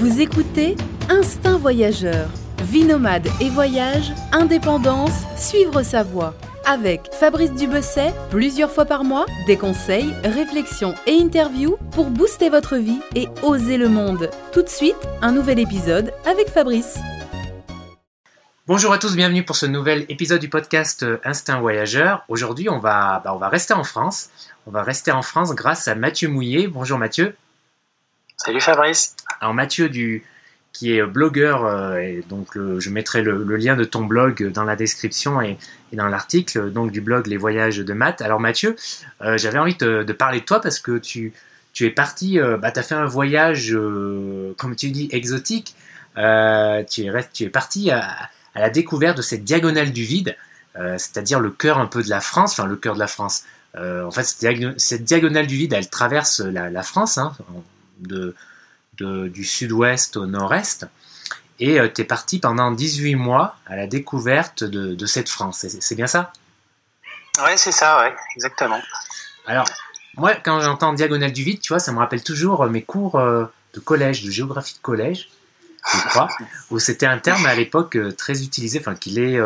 Vous écoutez Instinct Voyageur. Vie nomade et voyage, indépendance, suivre sa voie. Avec Fabrice Dubesset, plusieurs fois par mois, des conseils, réflexions et interviews pour booster votre vie et oser le monde. Tout de suite, un nouvel épisode avec Fabrice. Bonjour à tous, bienvenue pour ce nouvel épisode du podcast Instinct Voyageur. Aujourd'hui, on va, bah, on va rester en France. On va rester en France grâce à Mathieu Mouillet. Bonjour Mathieu. Salut Fabrice. Alors Mathieu qui est blogueur, euh, et donc je mettrai le, lien de ton blog dans la description et, dans l'article donc du blog Les Voyages de Matt. Alors Mathieu, euh, j'avais envie de, parler de toi parce que tu, tu es parti, euh, bah, tu as fait un voyage, comme tu dis, exotique. tu, es, parti à, la découverte de cette diagonale du vide, c'est-à-dire le cœur un peu de la France, enfin le cœur de la France. en fait, cette, diagonale du vide, elle traverse la, la France, hein, de, du sud-ouest au nord-est. Et euh, tu es parti pendant 18 mois à la découverte de, cette France. C'est bien ça? Ouais, c'est ça, ouais, exactement. Alors, moi, quand j'entends diagonale du vide, tu vois, ça me rappelle toujours euh, mes cours euh, de collège, de géographie de collège, je crois, où c'était un terme à l'époque très utilisé, enfin qu'il est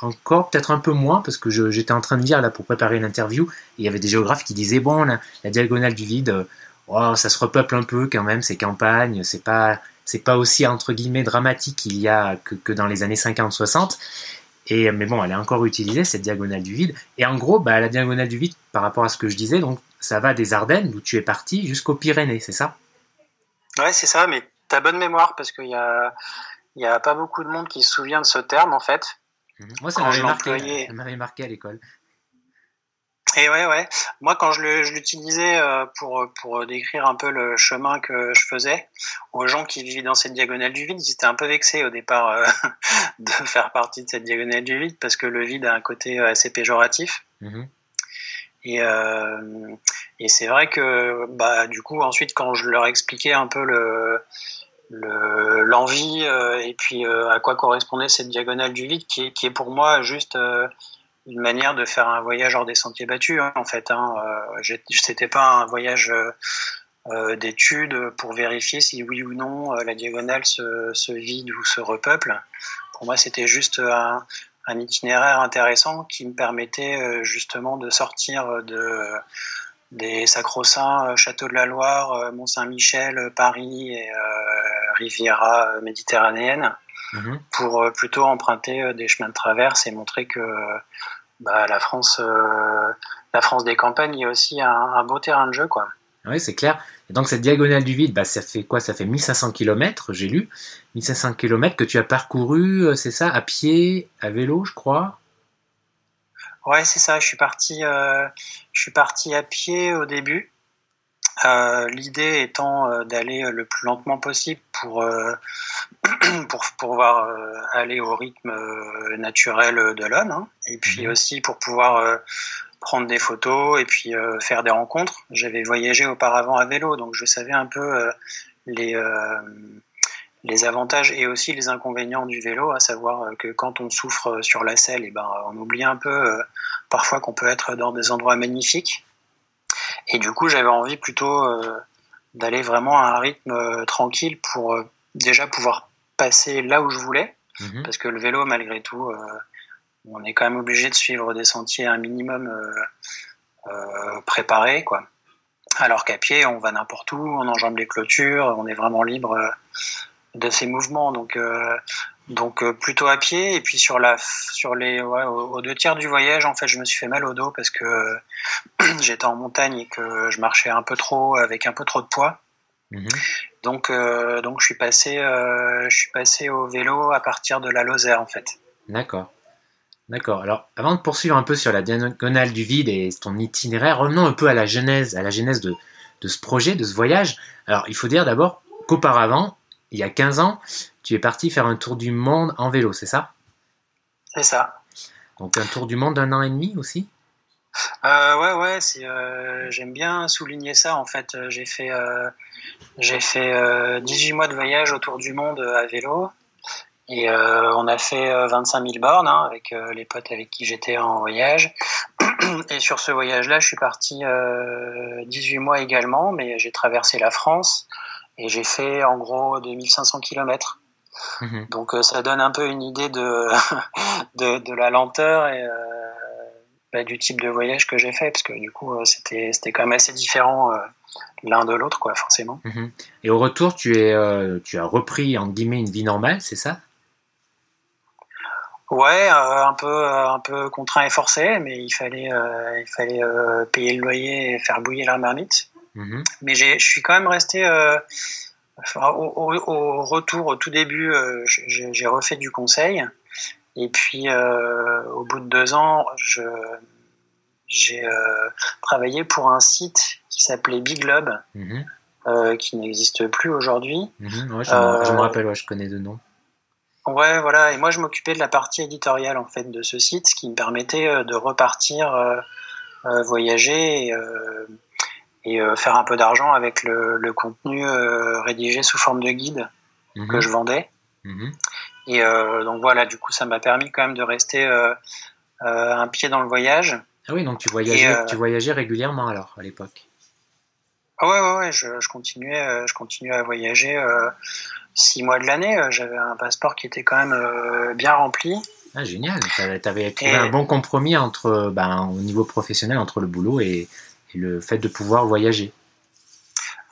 encore peut-être un peu moins, parce que j'étais en train de dire là pour préparer une interview, il y avait des géographes qui disaient bon, la diagonale du vide, oh, ça se repeuple un peu quand même, ces campagnes, c'est pas, c'est pas aussi entre guillemets dramatique qu'il y a que, que dans les années 50-60. Et, mais bon, elle est encore utilisée, cette diagonale du vide. Et en gros, bah, la diagonale du vide, par rapport à ce que je disais, donc ça va des Ardennes, d'où tu es parti, jusqu'aux Pyrénées, c'est ça? Ouais, c'est ça, mais t'as bonne mémoire, parce qu'il y a, y a pas beaucoup de monde qui se souvient de ce terme, en fait. Mhm. Moi, ça m'avait marqué, marqué à l'école. Et ouais, ouais. Moi, quand je l'utilisais euh, pour, pour décrire un peu le chemin que je faisais aux gens qui vivaient dans cette diagonale du vide, ils étaient un peu vexés au départ euh, de faire partie de cette diagonale du vide parce que le vide a un côté euh, assez péjoratif. Mm-hmm. Et, et c'est vrai que, bah, du coup, ensuite, quand je leur expliquais un peu le l'envie et puis à quoi correspondait cette diagonale du vide qui est, qui est pour moi juste une manière de faire un voyage hors des sentiers battus. Hein, en fait, hein. Euh, c'était pas un voyage euh, euh, d'études pour vérifier si oui ou non la diagonale se, vide ou se repeuple. Pour moi, c'était juste un, itinéraire intéressant qui me permettait justement de sortir de des sacro-saints Château de la Loire, Mont-Saint-Michel, Paris et Riviera méditerranéenne mhm. pour plutôt emprunter des chemins de traverse et montrer que bah, la France, euh, la France des campagnes, il y a aussi un, beau terrain de jeu, quoi. Oui, c'est clair. Et donc cette diagonale du vide, bah, ça fait quoi? Ça fait 1500 km, j'ai lu. 1500 km que tu as parcouru, euh, c'est ça, à pied, à vélo, je crois? Ouais, c'est ça. Je suis parti, euh, je suis parti à pied au début. Euh, l'idée étant euh, d'aller euh, le plus lentement possible pour, pour pouvoir aller au rythme naturel de l'homme, hein. et puis mhm. aussi pour pouvoir prendre des photos et puis faire des rencontres. J'avais voyagé auparavant à vélo, donc je savais un peu les, les avantages et aussi les inconvénients du vélo, à savoir que quand on souffre sur la selle, et eh ben, on oublie un peu parfois qu'on peut être dans des endroits magnifiques et du coup, j'avais envie plutôt euh, d'aller vraiment à un rythme euh, tranquille pour euh, déjà pouvoir passer là où je voulais. Mhm. Parce que le vélo, malgré tout, on est quand même obligé de suivre des sentiers un minimum préparés, quoi. Alors qu'à pied, on va n'importe où, on enjambe les clôtures, on est vraiment libre de ses mouvements. Donc, donc euh, plutôt à pied et puis sur la sur les ouais, aux, deux tiers du voyage en fait je me suis fait mal au dos parce que j'étais en montagne et que je marchais un peu trop avec un peu trop de poids. Mhm. Donc euh, donc je suis passé euh, je suis passé au vélo à partir de la Lozère en fait. D'accord. D'accord. Alors, avant de poursuivre un peu sur la diagonale du vide et ton itinéraire, revenons un peu à la genèse, à la genèse de, de ce projet, de ce voyage. Alors, il faut dire d'abord qu'auparavant, il y a 15 ans, tu es parti faire un tour du monde en vélo, c'est ça? C'est ça. Donc un tour du monde d'un an et demi aussi? Euh, ouais, ouais, euh, j'aime bien souligner ça. En fait, j'ai fait, euh, j'ai fait 18 mois de voyage autour du monde à vélo. Et on a fait 25 000 bornes hein, avec les potes avec qui j'étais en voyage. Et sur ce voyage-là, je suis parti 18 mois également, mais j'ai traversé la France, et j'ai fait en gros 2500 km. Mhm. Donc ça donne un peu une idée de, de, de la lenteur et bah, du type de voyage que j'ai fait, parce que du coup c'était quand même assez différent l'un de l'autre, quoi, forcément. Mhm. Et au retour, tu, es, tu as repris, en guillemets, une vie normale, c'est ça? Ouais, euh, un peu, euh, un peu contraint et forcé, mais il fallait, euh, il fallait payer le loyer et faire bouillir la marmite. Mhm. Mais je suis quand même resté. au, retour, au tout début, j'ai refait du conseil. Et puis, au bout de deux ans, j'ai travaillé pour un site qui s'appelait Big Globe, mhm. qui n'existe plus aujourd'hui. Mhm. je, me rappelle, je connais de nom. Ouais, voilà. Et moi, je m'occupais de la partie éditoriale en fait de ce site, ce qui me permettait euh, de repartir, euh, euh, voyager et, faire un peu d'argent avec le, contenu rédigé sous forme de guide mhm. que je vendais. Mhm. Et donc voilà, du coup, ça m'a permis quand même de rester un pied dans le voyage. Ah oui, donc tu voyageais, tu voyageais régulièrement alors à l'époque. Ah ouais, ouais, ouais, je, je continuais, je continuais à voyager six mois de l'année, euh, j'avais un passeport qui était quand même euh, bien rempli. Ah, génial, tu avais trouvé un bon compromis entre, ben, au niveau professionnel entre le boulot et, le fait de pouvoir voyager.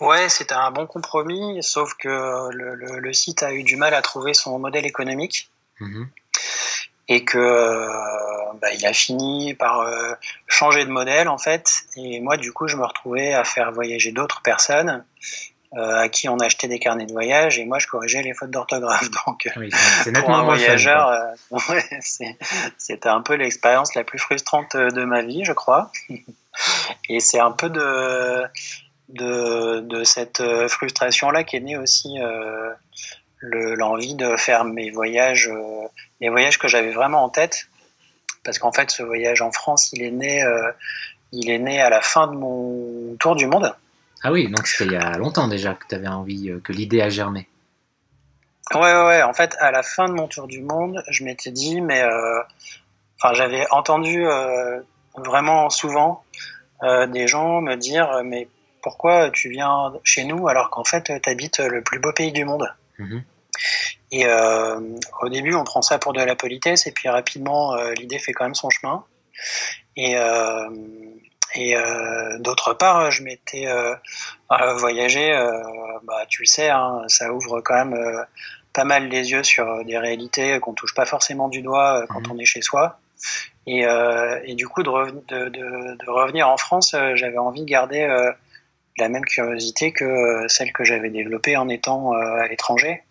Ouais, c'était un bon compromis, sauf que le, site a eu du mal à trouver son modèle économique. Mhm. Et que bah, il a fini par euh, changer de modèle en fait. Et moi, du coup, je me retrouvais à faire voyager d'autres personnes euh, à qui on achetait des carnets de voyage et moi je corrigeais les fautes d'orthographe. Donc oui, c'est nettement un voyageur, euh, c'était un peu l'expérience la plus frustrante de ma vie, je crois. Et c'est un peu de, de, de cette frustration-là qu'est née aussi euh, l'envie de faire mes voyages, euh, les voyages que j'avais vraiment en tête. Parce qu'en fait, ce voyage en France, il est né, euh, il est né à la fin de mon tour du monde. Ah oui, donc c'était il y a longtemps déjà que tu avais envie, euh, que l'idée a germé. Ouais, ouais, ouais, en fait, à la fin de mon tour du monde, je m'étais dit, mais euh, enfin, j'avais entendu euh, vraiment souvent des gens me dire, mais pourquoi tu viens chez nous alors qu'en fait, tu habites le plus beau pays du monde mhm. Et au début, on prend ça pour de la politesse, et puis rapidement, l'idée fait quand même son chemin. Et, et euh, d'autre part, je m'étais euh, voyagé, euh, bah, tu le sais, hein, ça ouvre quand même euh, pas mal les yeux sur des réalités qu'on touche pas forcément du doigt quand mhm. on est chez soi. Et, et du coup, de, revenir en France, j'avais envie de garder la même curiosité que celle que j'avais développée en étant à l'étranger.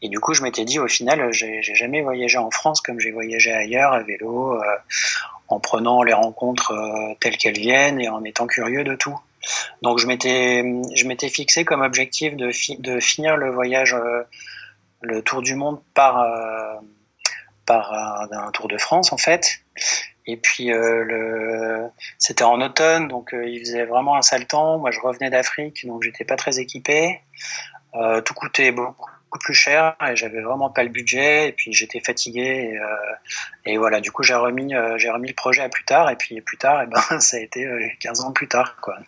Et du coup, je m'étais dit, au final, j'ai jamais voyagé en France comme j'ai voyagé ailleurs, à vélo, en prenant les rencontres euh, telles qu'elles viennent et en étant curieux de tout. Donc je m'étais fixé comme objectif de, finir le voyage euh, le tour du monde par euh, par un, tour de France en fait. Et puis le c'était en automne donc il faisait vraiment un sale temps. Moi je revenais d'Afrique donc j'étais pas très équipé. tout coûtait beaucoup plus cher et j'avais vraiment pas le budget et puis j'étais fatigué et, euh, voilà du coup j'ai remis euh, j'ai remis le projet à plus tard et puis plus tard et ben ça a été 15 euh, ans plus tard quoi.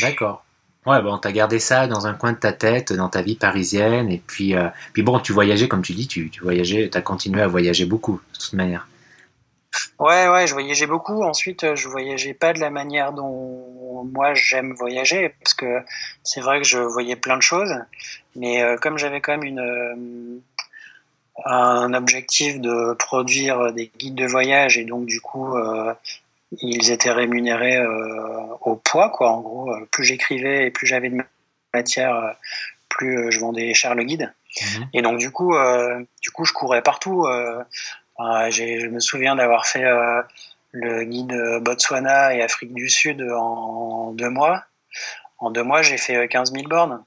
D'accord. Ouais, bon, t'as gardé ça dans un coin de ta tête, dans ta vie parisienne, et puis, puis bon, tu voyageais, comme tu dis, tu, tu voyageais, t'as continué à voyager beaucoup, de toute manière. Ouais, ouais, je voyageais beaucoup. Ensuite, je voyageais pas de la manière dont moi j'aime voyager, parce que c'est vrai que je voyais plein de choses, mais euh, comme j'avais quand même une euh, un objectif de produire des guides de voyage et donc du coup euh, ils étaient rémunérés au poids quoi. En gros, plus j'écrivais et plus j'avais de matière, plus je vendais cher le guide. Mhm. Et donc du coup, du coup, je courais partout. je me souviens d'avoir fait le guide Botswana et Afrique du Sud en deux mois. En deux mois, j'ai fait 15 000 bornes.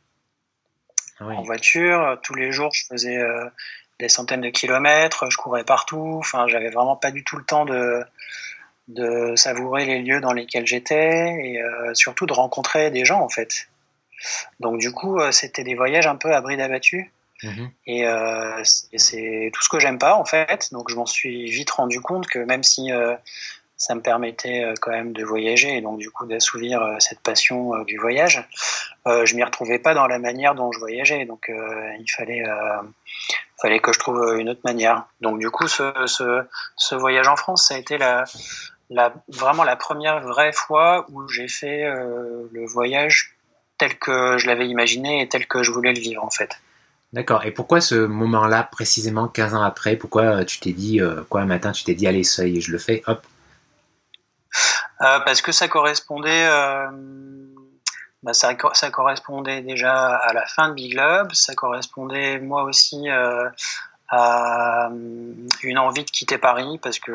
Ah en voiture. Tous les jours, je faisais euh, des centaines de kilomètres, je courais partout. Enfin, j'avais vraiment pas du tout le temps de, de savourer les lieux dans lesquels j'étais et euh, surtout de rencontrer des gens en fait. Donc du coup, euh, c'était des voyages un peu à bride abattue. Mhm. Et, c'est tout ce que j'aime pas en fait. Donc je m'en suis vite rendu compte que même si ça me permettait quand même de voyager et donc du coup d'assouvir cette passion du voyage. je m'y retrouvais pas dans la manière dont je voyageais, donc il fallait fallait que je trouve une autre manière. Donc du coup, ce, ce, ce voyage en France, ça a été la, la, vraiment la première vraie fois où j'ai fait euh, le voyage tel que je l'avais imaginé et tel que je voulais le vivre en fait. D'accord. Et pourquoi ce moment-là, précisément 15 ans après? Pourquoi euh, tu t'es dit, euh, quoi, un matin, tu t'es dit, allez, ça y est, je le fais, hop? Parce que ça correspondait, bah, ça, ça, correspondait déjà à la fin de Big Love, ça correspondait moi aussi à une envie de quitter Paris parce que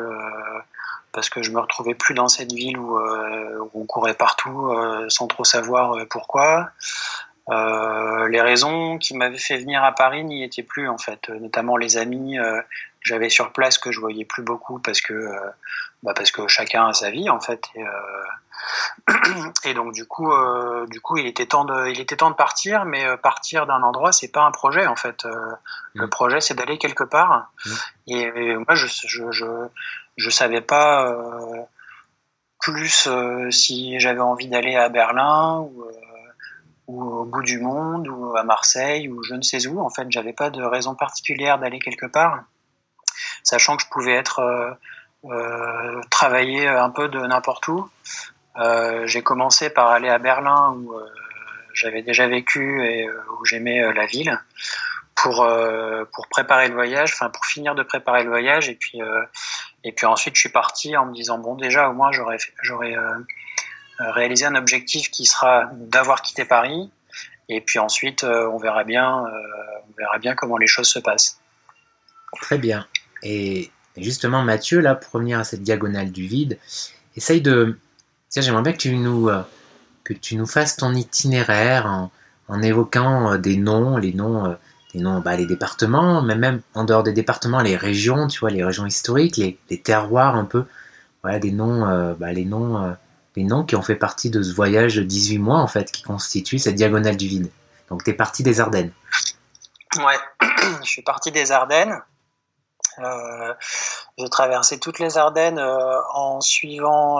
parce que je me retrouvais plus dans cette ville où, euh, on courait partout euh, sans trop savoir euh, pourquoi. les raisons qui m'avaient fait venir à Paris n'y étaient plus en fait, notamment les amis que j'avais sur place que je voyais plus beaucoup parce que bah parce que chacun a sa vie en fait et, et donc du coup du coup il était temps de il était temps de partir mais partir d'un endroit c'est pas un projet en fait le mmh. projet c'est d'aller quelque part mmh. et, moi je, je, je je savais pas euh, plus euh, si j'avais envie d'aller à Berlin ou, euh, ou, au bout du monde ou à Marseille ou je ne sais où. En fait, j'avais pas de raison particulière d'aller quelque part, sachant que je pouvais être travailler un peu de n'importe où. J'ai commencé par aller à Berlin où j'avais déjà vécu et où j'aimais la ville pour euh, pour préparer le voyage, enfin pour finir de préparer le voyage et puis euh, et puis ensuite je suis parti en me disant bon déjà au moins j'aurais j'aurais euh, réalisé un objectif qui sera d'avoir quitté Paris et puis ensuite on verra bien on verra bien comment les choses se passent. Très bien. Et justement Mathieu là pour revenir à cette diagonale du vide, essaye de j'aimerais bien que tu nous que tu nous fasses ton itinéraire en, en évoquant des noms, les noms les noms, bah, les départements, mais même en dehors des départements, les régions, tu vois, les régions historiques, les, terroirs un peu, voilà, des noms, euh, bah, les noms, euh, les noms qui ont fait partie de ce voyage de 18 mois en fait, qui constitue cette diagonale du vide. Donc tu es parti des Ardennes. Ouais, je suis parti des Ardennes. Euh, j'ai traversé toutes les Ardennes en suivant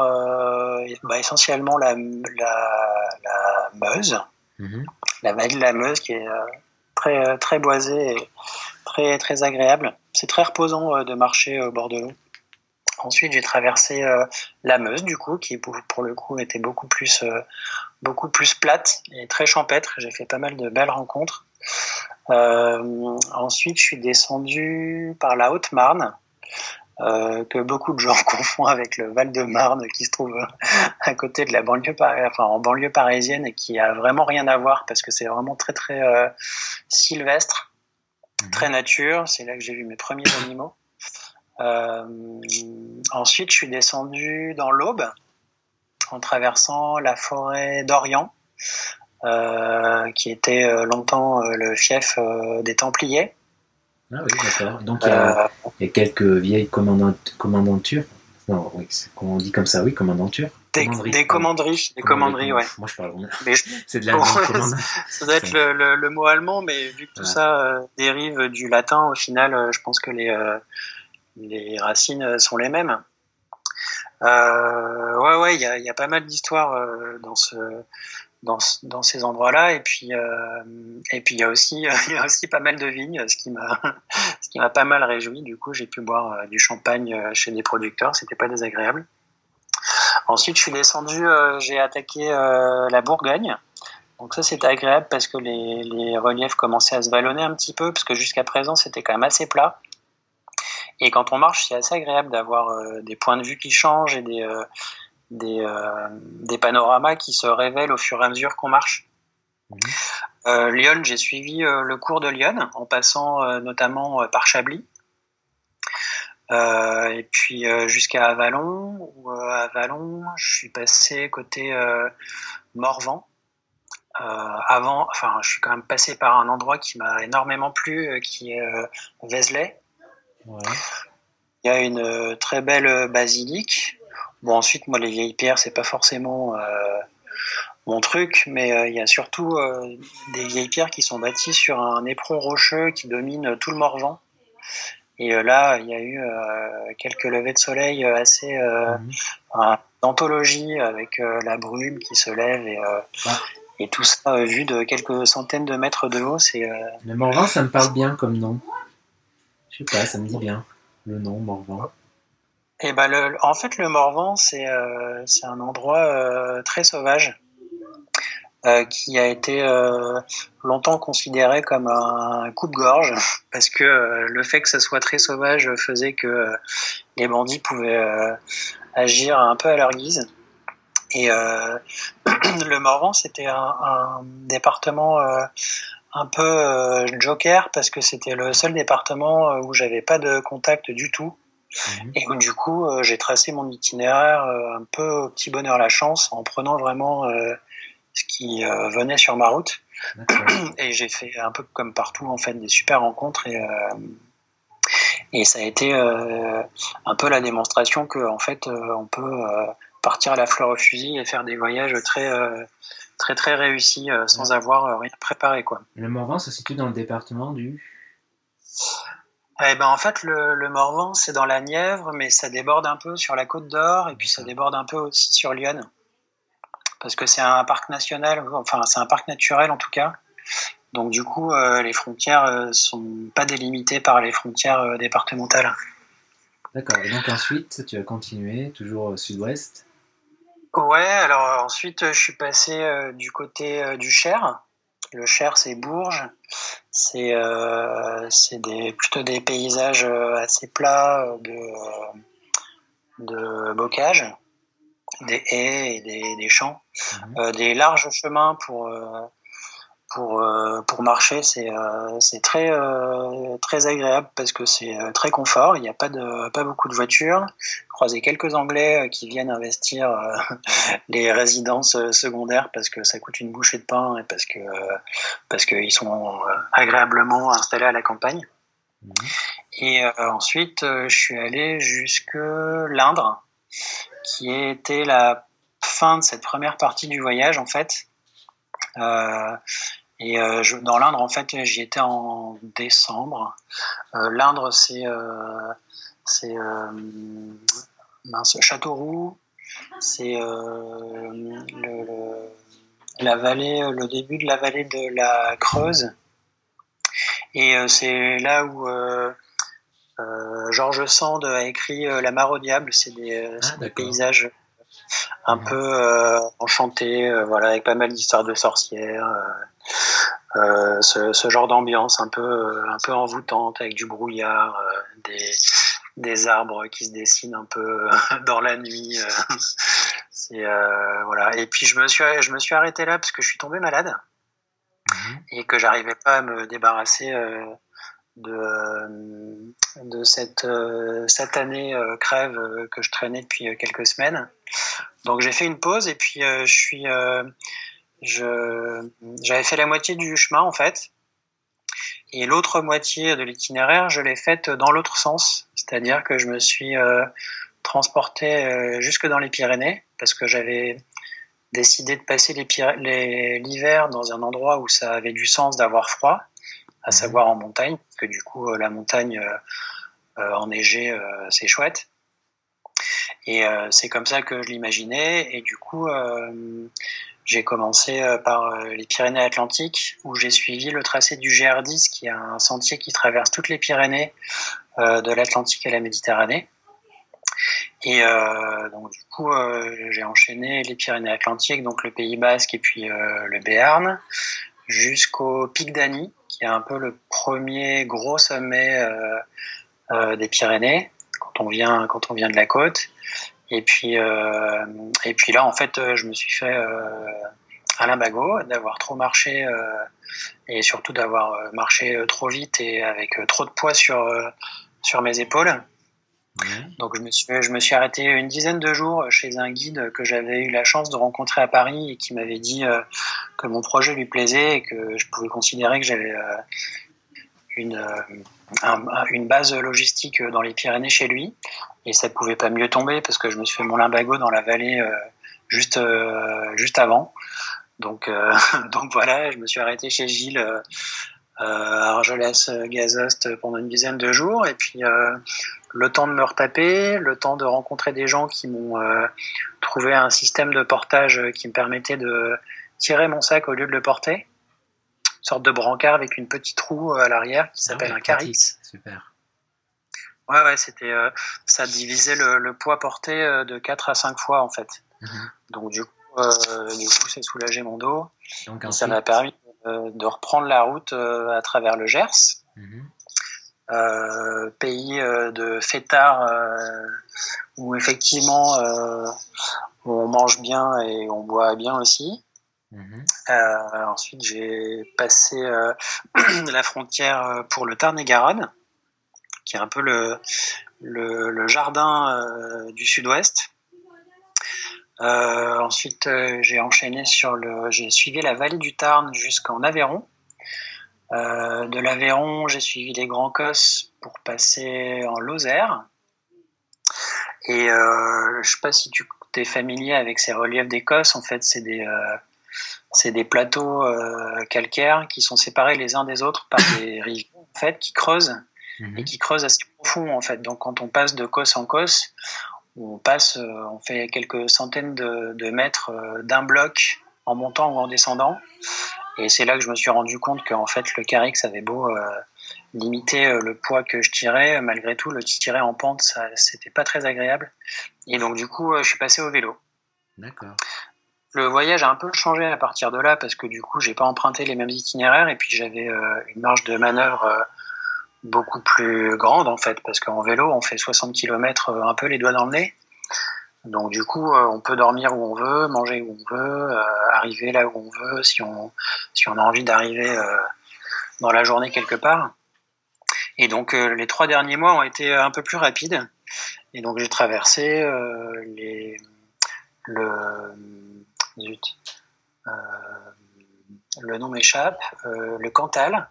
bah, essentiellement la, la, Meuse, mhm. la vallée de la Meuse qui est très, euh, très boisé et très, très agréable. C'est très reposant euh, de marcher au bord de l'eau. Ensuite, j'ai traversé euh, la Meuse, du coup, qui pour, le coup était beaucoup plus, beaucoup plus plate et très champêtre. J'ai fait pas mal de belles rencontres. ensuite, je suis descendu par la Haute-Marne, euh, que beaucoup de gens confondent avec le Val-de-Marne qui se trouve à côté de la banlieue, enfin en banlieue parisienne et qui a vraiment rien à voir parce que c'est vraiment très très euh, sylvestre, mhm. très nature. C'est là que j'ai vu mes premiers animaux. Euh, ensuite, je suis descendu dans l'Aube en traversant la forêt d'Orient, qui était longtemps le fief des Templiers. Ah oui, d'accord. Donc il y, a, quelques vieilles commandantures. Non, oui, on dit comme ça, oui, commandanture. Des, des commanderies, des commanderies, ouais. Moi, je parle. C'est de la Ça doit être le, le, mot allemand, mais vu que tout ça euh, dérive du latin, au final, euh, je pense que les, euh, les racines sont les mêmes. ouais, ouais, il y a, y a, pas mal d'histoires dans ce dans, ces endroits-là. Et puis, euh, et puis il y a aussi, il y a aussi pas mal de vignes, ce qui m'a, ce qui m'a pas mal réjoui. Du coup, j'ai pu boire euh, du champagne euh, chez des producteurs. C'était pas désagréable. Ensuite, je suis descendu, j'ai attaqué la Bourgogne. Donc ça, c'était agréable parce que les, les reliefs commençaient à se vallonner un petit peu, parce que jusqu'à présent, c'était quand même assez plat. Et quand on marche, c'est assez agréable d'avoir des points de vue qui changent et des, des, euh, des panoramas qui se révèlent au fur et à mesure qu'on marche. Mhm. Euh, Lyon, j'ai suivi euh, le cours de Lyon en passant notamment par Chablis. et puis jusqu'à Avalon, où à Avalon, je suis passé côté Morvan. avant, enfin, je suis quand même passé par un endroit qui m'a énormément plu, qui est Vézelay. Il y a une très belle basilique Bon, ensuite, moi, les vieilles pierres, c'est pas forcément euh, mon truc, mais euh, il y a surtout euh, des vieilles pierres qui sont bâties sur un éperon rocheux qui domine tout le Morvan. Et là, il y a eu quelques levées de soleil assez mmh. d'anthologie avec la brume qui se lève et, et tout ça vu de quelques centaines de mètres de haut. C'est le Morvan, ça me parle bien comme nom. Je sais pas, ça me dit bien le nom Morvan. Et ben le, en fait, le Morvan, c'est c'est un endroit très sauvage euh, qui a été euh, longtemps considéré comme un coupe-gorge parce que euh, le fait que ça soit très sauvage faisait que les bandits pouvaient agir un peu à leur guise. Et le Morvan, c'était un, un, département un peu joker parce que c'était le seul département où j'avais pas de contact du tout. Mhm. Et du coup, j'ai tracé mon itinéraire un peu au petit bonheur la chance en prenant vraiment ce qui euh, venait sur ma route. Et j'ai fait un peu comme partout en fait des super rencontres et euh, et ça a été euh, un peu la démonstration que en fait on peut partir à la fleur au fusil et faire des voyages très très très réussis sans avoir rien préparé quoi. Le Morvan se situe dans le département du eh ben en fait le, le Morvan c'est dans la Nièvre mais ça déborde un peu sur la Côte d'Or et puis ça déborde un peu aussi sur Lyon parce que c'est un parc national, enfin c'est un parc naturel en tout cas. Donc du coup, euh, les frontières euh, sont pas délimitées par les frontières euh, départementales. D'accord. Et donc ensuite, tu as continué toujours au sud-ouest? Ouais. Alors ensuite, je suis passé du côté du Cher. Le Cher, c'est Bourges. C'est des plutôt des paysages assez plats de de bocage des haies et des, des champs, mhm. euh, des larges chemins pour euh, pour euh, pour marcher. C'est c'est très très agréable parce que c'est très confort. Il n'y a pas de pas beaucoup de voitures. Croisé quelques Anglais qui viennent investir les résidences secondaires parce que ça coûte une bouchée de pain et parce que parce qu'ils sont agréablement installés à la campagne. Mhm. Et ensuite, je suis allé jusque l'Indre, qui était la fin de cette première partie du voyage en fait. Euh, et euh, je, dans l'Indre, en fait, j'y étais en décembre. Euh, L'Indre, c'est c'est Châteauroux, c'est le, la vallée, le début de la vallée de la Creuse. Et c'est là où euh, Georges Sand a écrit euh, La mare au diable, c'est des, euh, ah, paysages un peu enchantés, voilà, avec pas mal d'histoires de sorcières. Ce, ce, genre d'ambiance un peu, un peu envoûtante, avec du brouillard, des, des arbres qui se dessinent un peu dans la nuit. c'est voilà. Et puis je me suis, je me suis arrêté là parce que je suis tombé malade mhm. et que j'arrivais pas à me débarrasser de, de cette, euh, cette année euh, crève euh, que je traînais depuis quelques semaines. Donc j'ai fait une pause et puis je suis, j'avais fait la moitié du chemin en fait. Et l'autre moitié de l'itinéraire, je l'ai faite dans l'autre sens. C'est-à-dire que je me suis transporté jusque dans les Pyrénées parce que j'avais décidé de passer l'hiver dans un endroit où ça avait du sens d'avoir froid à savoir en montagne, parce que du coup, euh, la montagne euh, euh, enneigée, c'est chouette. Et c'est comme ça que je l'imaginais. Et du coup, j'ai commencé par les Pyrénées-Atlantiques, où j'ai suivi le tracé du GR10, qui est un sentier qui traverse toutes les Pyrénées, de l'Atlantique à la Méditerranée. Et donc du coup, j'ai enchaîné les Pyrénées-Atlantiques, donc le Pays Basque et puis le Béarn, jusqu'au Pic d'Annie, qui est un peu le premier gros sommet euh, euh, des Pyrénées quand on vient quand on vient de la côte. Et puis euh, et puis là en fait je me suis fait à l'imbago d'avoir trop marché et surtout d'avoir marché trop vite et avec trop de poids sur sur mes épaules. Donc je me, suis, je me suis arrêté une dizaine de jours chez un guide que j'avais eu la chance de rencontrer à Paris et qui m'avait dit euh, que mon projet lui plaisait et que je pouvais considérer que j'avais euh, une, euh, une base logistique dans les Pyrénées chez lui. Et ça pouvait pas mieux tomber parce que je me suis fait mon limbago dans la vallée juste, juste avant. Donc, donc voilà, je me suis arrêté chez Gilles Argelès Gazost pendant une dizaine de jours et puis le temps de me retaper, le temps de rencontrer des gens qui m'ont trouvé un système de portage qui me permettait de tirer mon sac au lieu de le porter. Une sorte de brancard avec une petite roue à l'arrière qui ah s'appelle un caris. Super. Ouais, ouais, c'était, ça divisait le, poids porté de 4 à 5 fois en fait. Mhm. Donc du coup, euh, du coup, ça soulagé mon dos. Donc, ça m'a permis de reprendre la route euh, à travers le Gers. Mhm. Euh, pays de fêtards où effectivement on mange bien et on boit bien aussi. Mhm. ensuite, j'ai passé la frontière pour le Tarn-et-Garonne, qui est un peu le, le jardin du sud-ouest. Euh, ensuite, euh, j'ai enchaîné sur le, j'ai suivi la vallée du Tarn jusqu'en Aveyron. Euh, de l'Aveyron, j'ai suivi les Grands Cosses pour passer en Lozère. Et je sais pas si tu es familier avec ces reliefs d'Écosse. En fait, c'est des c'est des plateaux calcaires qui sont séparés les uns des autres par des rivières en fait qui creusent mhm. et qui creusent assez profond en fait. Donc quand on passe de Cosse en Cosse, on passe, euh, on fait quelques centaines de, mètres euh, d'un bloc en montant ou en descendant. Et c'est là que je me suis rendu compte qu'en fait le Carix avait beau euh, limiter le poids que je tirais, malgré tout le tirer en pente, ça c'était pas très agréable. Et donc du coup, je suis passé au vélo. D'accord. Le voyage a un peu changé à partir de là parce que du coup, j'ai pas emprunté les mêmes itinéraires et puis j'avais une marge de manœuvre beaucoup plus grande en fait, parce qu'en vélo, on fait 60 km euh, un peu les doigts dans le nez. Donc du coup, euh, on peut dormir où on veut, manger où on veut, euh, arriver là où on veut, si on, si on a envie d'arriver dans la journée quelque part. Et donc les trois derniers mois ont été un peu plus rapides. Et donc j'ai traversé les, le, zut, le nom m'échappe, le Cantal.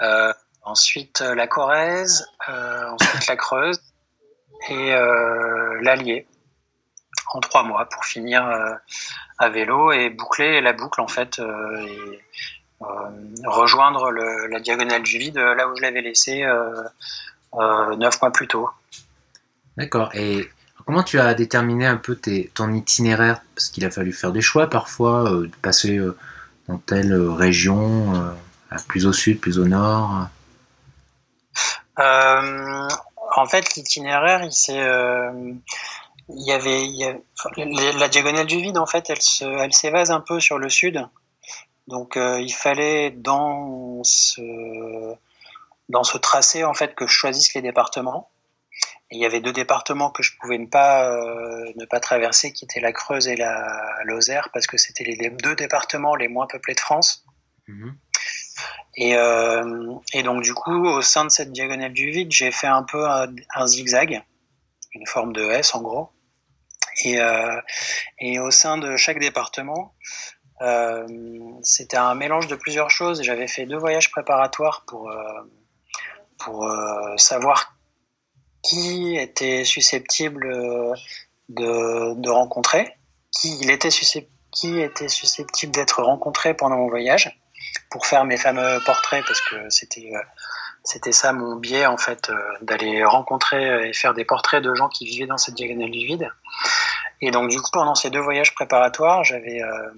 Mmh ensuite euh, la Corrèze, euh, ensuite la Creuse et euh, l'Allier en trois mois pour finir à vélo et boucler la boucle en fait et rejoindre la diagonale du vide là où je l'avais laissé neuf mois plus tôt. D'accord. Et comment tu as déterminé un peu ton itinéraire? Parce qu'il a fallu faire des choix parfois, passer dans telle région, plus au sud, plus au nord. Euh, en fait, l'itinéraire, il s'est, euh, il y avait, la diagonale du vide, en fait, elle se, elle s'évase un peu sur le sud. Donc, euh, il fallait dans ce, dans ce tracé, en fait, que je choisisse les départements. il y avait deux départements que je pouvais ne pas, ne pas traverser, qui étaient la Creuse et la Lozère, parce que c'était les deux départements les moins peuplés de France. Mhm. Et, euh, et, donc du coup, au sein de cette diagonale du vide, j'ai fait un peu un, zigzag, une forme de S en gros. Et, euh, et au sein de chaque département, euh, c'était un mélange de plusieurs choses. J'avais fait deux voyages préparatoires pour, euh, pour euh, savoir qui était susceptible de, de rencontrer, qui, il était qui était susceptible d'être rencontré pendant mon voyage pour faire mes fameux portraits parce que c'était euh, c'était ça mon biais en fait euh, d'aller rencontrer et faire des portraits de gens qui vivaient dans cette diagonale du vide. Et donc du coup pendant ces deux voyages préparatoires, j'avais euh,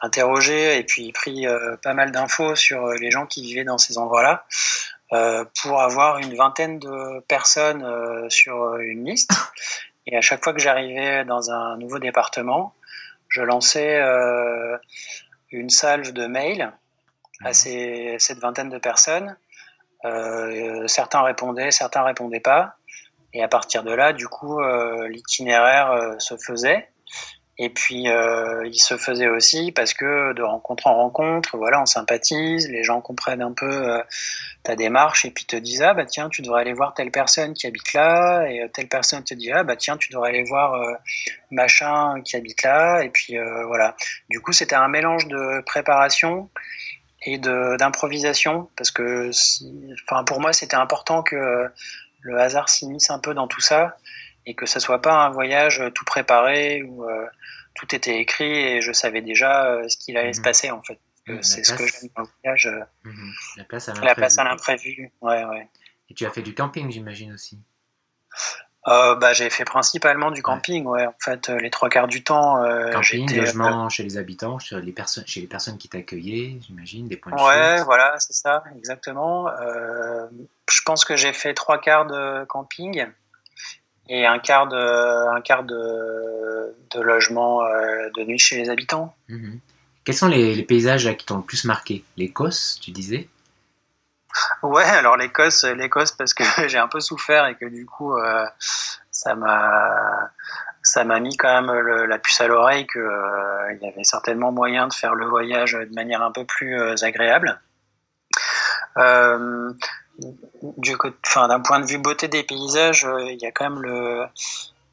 interrogé et puis pris pas mal d'infos sur les gens qui vivaient dans ces endroits-là pour avoir une vingtaine de personnes sur une liste. Et à chaque fois que j'arrivais dans un nouveau département, je lançais une salve de mails à mhm. ces, cette vingtaine de personnes. Euh, certains répondaient, certains répondaient pas. Et à partir de là, du coup, euh, l'itinéraire euh, se faisait. Et puis, euh, il se faisait aussi parce que de rencontre en rencontre, voilà, on sympathise, les gens comprennent un peu euh, ta démarche et puis te disent ah bah tiens, tu devrais aller voir telle personne qui habite là et euh, telle personne te dit ah bah tiens, tu devrais aller voir machin qui habite là et puis voilà. Du coup, c'était un mélange de préparation et d'improvisation parce que, enfin, pour moi, c'était important que le hasard s'immisce un peu dans tout ça et que ça soit pas un voyage tout préparé où euh, tout était écrit et je savais déjà euh, ce qu'il allait se mhm. passer en fait. c'est ce que j'aime dans le voyage. Mhm. La place à La l'imprévu. place à l'imprévu. Ouais, ouais. Et tu as fait du camping, j'imagine aussi. Euh, bah, j'ai fait principalement du camping, ouais. En fait, euh, les trois quarts du temps, euh, Camping, logement chez les habitants, chez les personnes, chez les personnes qui t'accueillaient, j'imagine, des points de Ouais, chute. voilà, c'est ça, exactement. Euh, je pense que j'ai fait trois quarts de camping et un quart de, un quart de, de logement euh, de nuit chez les habitants. Mhm. Quels sont les, les paysages là, qui t'ont le plus marqué? L'Écosse, tu disais? Ouais, alors l'Écosse, l'Écosse parce que j'ai un peu souffert et que du coup, euh, ça m'a, ça m'a mis quand même le- la puce à l'oreille que euh, il y avait certainement moyen de faire le voyage de manière un peu plus euh, agréable. Du enfin, d'un point de vue beauté des paysages, euh, il y a quand même le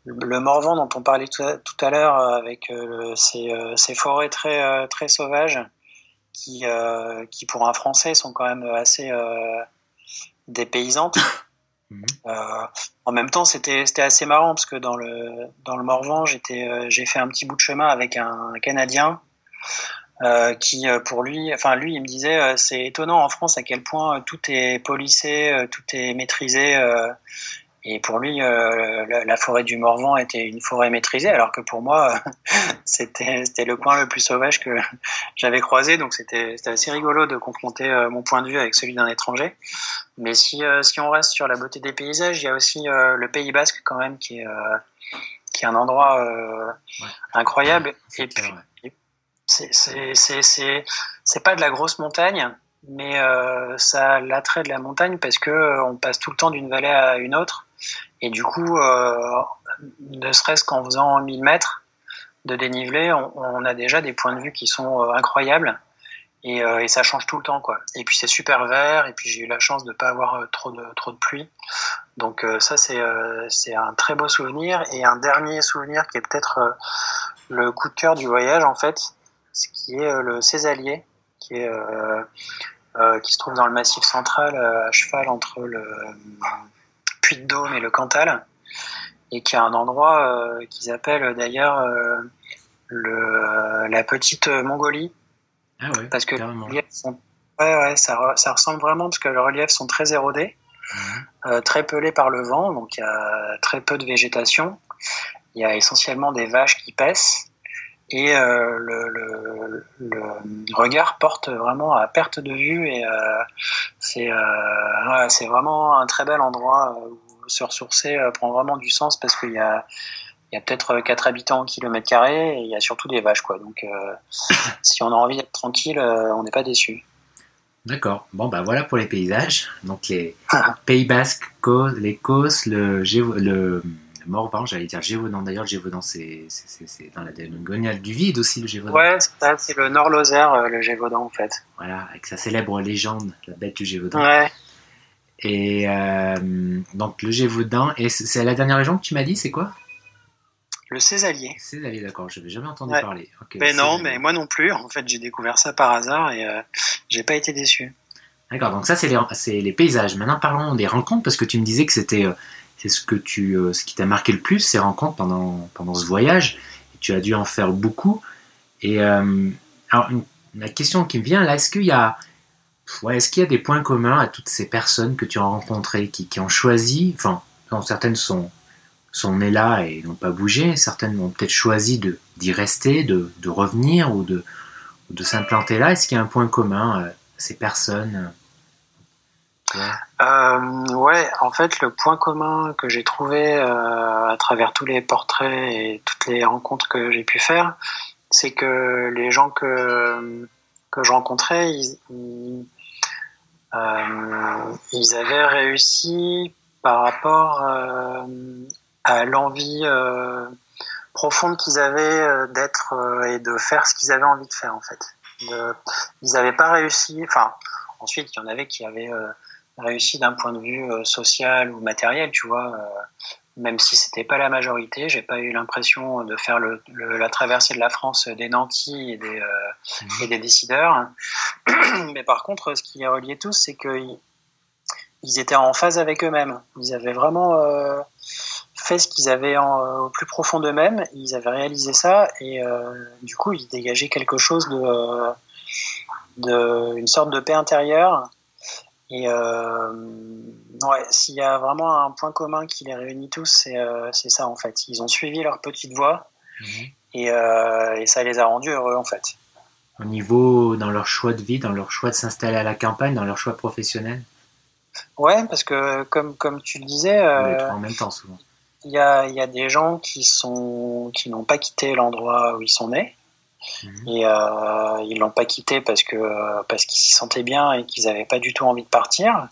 le Morvan dont on parlait tout à, tout à l'heure euh, avec euh, ces, euh, forêts très très sauvages qui euh, qui pour un Français sont quand même assez euh, dépaysantes. En même temps, c'était c'était assez marrant parce que dans le dans le Morvan, j'étais j'ai fait un petit bout de chemin avec un Canadien euh, qui euh, pour lui, enfin lui, il me disait euh, c'est étonnant en France à quel point euh, tout est policé, euh, tout est maîtrisé. euh, et pour lui, euh, la, la forêt du Morvan était une forêt maîtrisée, alors que pour moi, c'était le coin le plus sauvage que j'avais croisé. Donc c'était assez rigolo de confronter mon point de vue avec celui d'un étranger. Mais si euh, si on reste sur la beauté des paysages, il y a aussi euh, le Pays Basque quand même qui est euh, qui est un endroit euh, Ouais. incroyable. C'est Et puis clair, ouais. C'est pas de la grosse montagne, mais euh, ça a l'attrait de la montagne parce que euh, on passe tout le temps d'une vallée à une autre et du coup, euh, ne serait-ce qu'en faisant 1000 mètres de dénivelé, on, a déjà des points de vue qui sont incroyables et, ça change tout le temps quoi. Et puis c'est super vert et puis j'ai eu la chance de pas avoir trop de trop de pluie. Donc ça c'est c'est un très beau souvenir et un dernier souvenir qui est peut-être le coup de cœur du voyage en fait, ce qui est euh, le Césalier qui est euh, euh, qui se trouve dans le Massif central à cheval entre le Puy-de-Dôme et le Cantal et qui a un endroit qu'ils appellent d'ailleurs le la petite Mongolie Ah ouais, parce que les carrément. reliefs sont ouais ouais ça, re- ça ressemble vraiment parce que les reliefs sont très érodés Mhm. euh, très pelés par le vent, donc il y a très peu de végétation. Il y a essentiellement des vaches qui paissent et euh, le, regard porte vraiment à perte de vue et euh, c'est euh, c'est vraiment un très bel endroit où se ressourcer prend vraiment du sens parce qu'il y a y a peut-être 4 habitants au kilomètre carré et il y a surtout des vaches quoi. Donc si on a envie d'être tranquille, on n'est pas déçu. D'accord. Bon, bah voilà pour les paysages. Donc les Pays Basques, Co- l'Écosse, le, Gévo- le, le Morvan, j'allais dire Gévaudan. D'ailleurs, le Gévaudan, c'est dans la diagonale du vide aussi, le Gévaudan. Ouais, c'est ça, c'est le Nord-Lozère, euh, le Gévaudan en fait. Voilà, avec sa célèbre légende, la bête du Gévaudan. Ouais. Et euh, donc le Gévaudan, et c'est la dernière région que tu m'as dit, c'est quoi? Le Césalier. Allé, d'accord, je n'avais jamais entendu Ouais. parler. Ok, Mais non, c'est- mais moi non plus. En fait, j'ai découvert ça par hasard et euh, j'ai pas été déçu. D'accord, donc ça c'est les, c'est les paysages. Maintenant parlons des rencontres parce que tu me disais que c'était euh, c'est ce que tu euh, qui t'a marqué le plus ces rencontres pendant ce voyage. Tu as dû en faire beaucoup. Et euh, la question qui me vient est-ce qu'il y a ouais, est-ce qu'il y a des points communs à toutes ces personnes que tu as rencontrées qui, ont choisi, enfin certaines sont sont nées là et n'ont pas bougé, certaines ont peut-être choisi d'y rester, de, revenir ou de s'implanter là. Est-ce qu'il y a un point commun euh, ces personnes ouais. Euh, ouais, en fait, le point commun que j'ai trouvé euh, à travers tous les portraits et toutes les rencontres que j'ai pu faire, c'est que les gens que que je rencontrais, ils, ils, euh, ils avaient réussi par rapport euh, à l'envie euh, profonde qu'ils avaient d'être et de faire ce qu'ils avaient envie de faire en fait. Ils n'avaient pas réussi. Enfin, ensuite, il y en avait qui avaient réussi d'un point de vue euh, social ou matériel, tu vois. euh, même si c'était pas la majorité, j'ai pas eu l'impression de faire la traversée de la France des nantis et des, euh, décideurs. Mais par contre, ce qui les reliait tous, c'est qu'ils ils étaient en phase avec eux-mêmes. Ils avaient vraiment euh, fait ce qu'ils avaient en, euh, au plus profond d'eux-mêmes. Ils avaient réalisé ça et euh, du coup, ils dégageaient quelque chose de, euh, de, sorte de paix intérieure. Et euh, ouais, s'il y a vraiment un point commun qui les réunit tous, c'est euh, ça en fait. Ils ont suivi leur petite voie mhm. et, euh, et, ça les a rendus heureux en fait. Au niveau, dans leur choix de vie, dans leur choix de s'installer à la campagne, dans leur choix professionnel? Ouais, parce que comme, comme tu le disais. Euh, en même temps souvent. Il y a, y a des gens qui sont qui n'ont pas quitté l'endroit où ils sont nés. Mhm. Et euh, ils l'ont pas quitté parce que parce qu'ils s'y sentaient bien et qu'ils n'avaient pas du tout envie de partir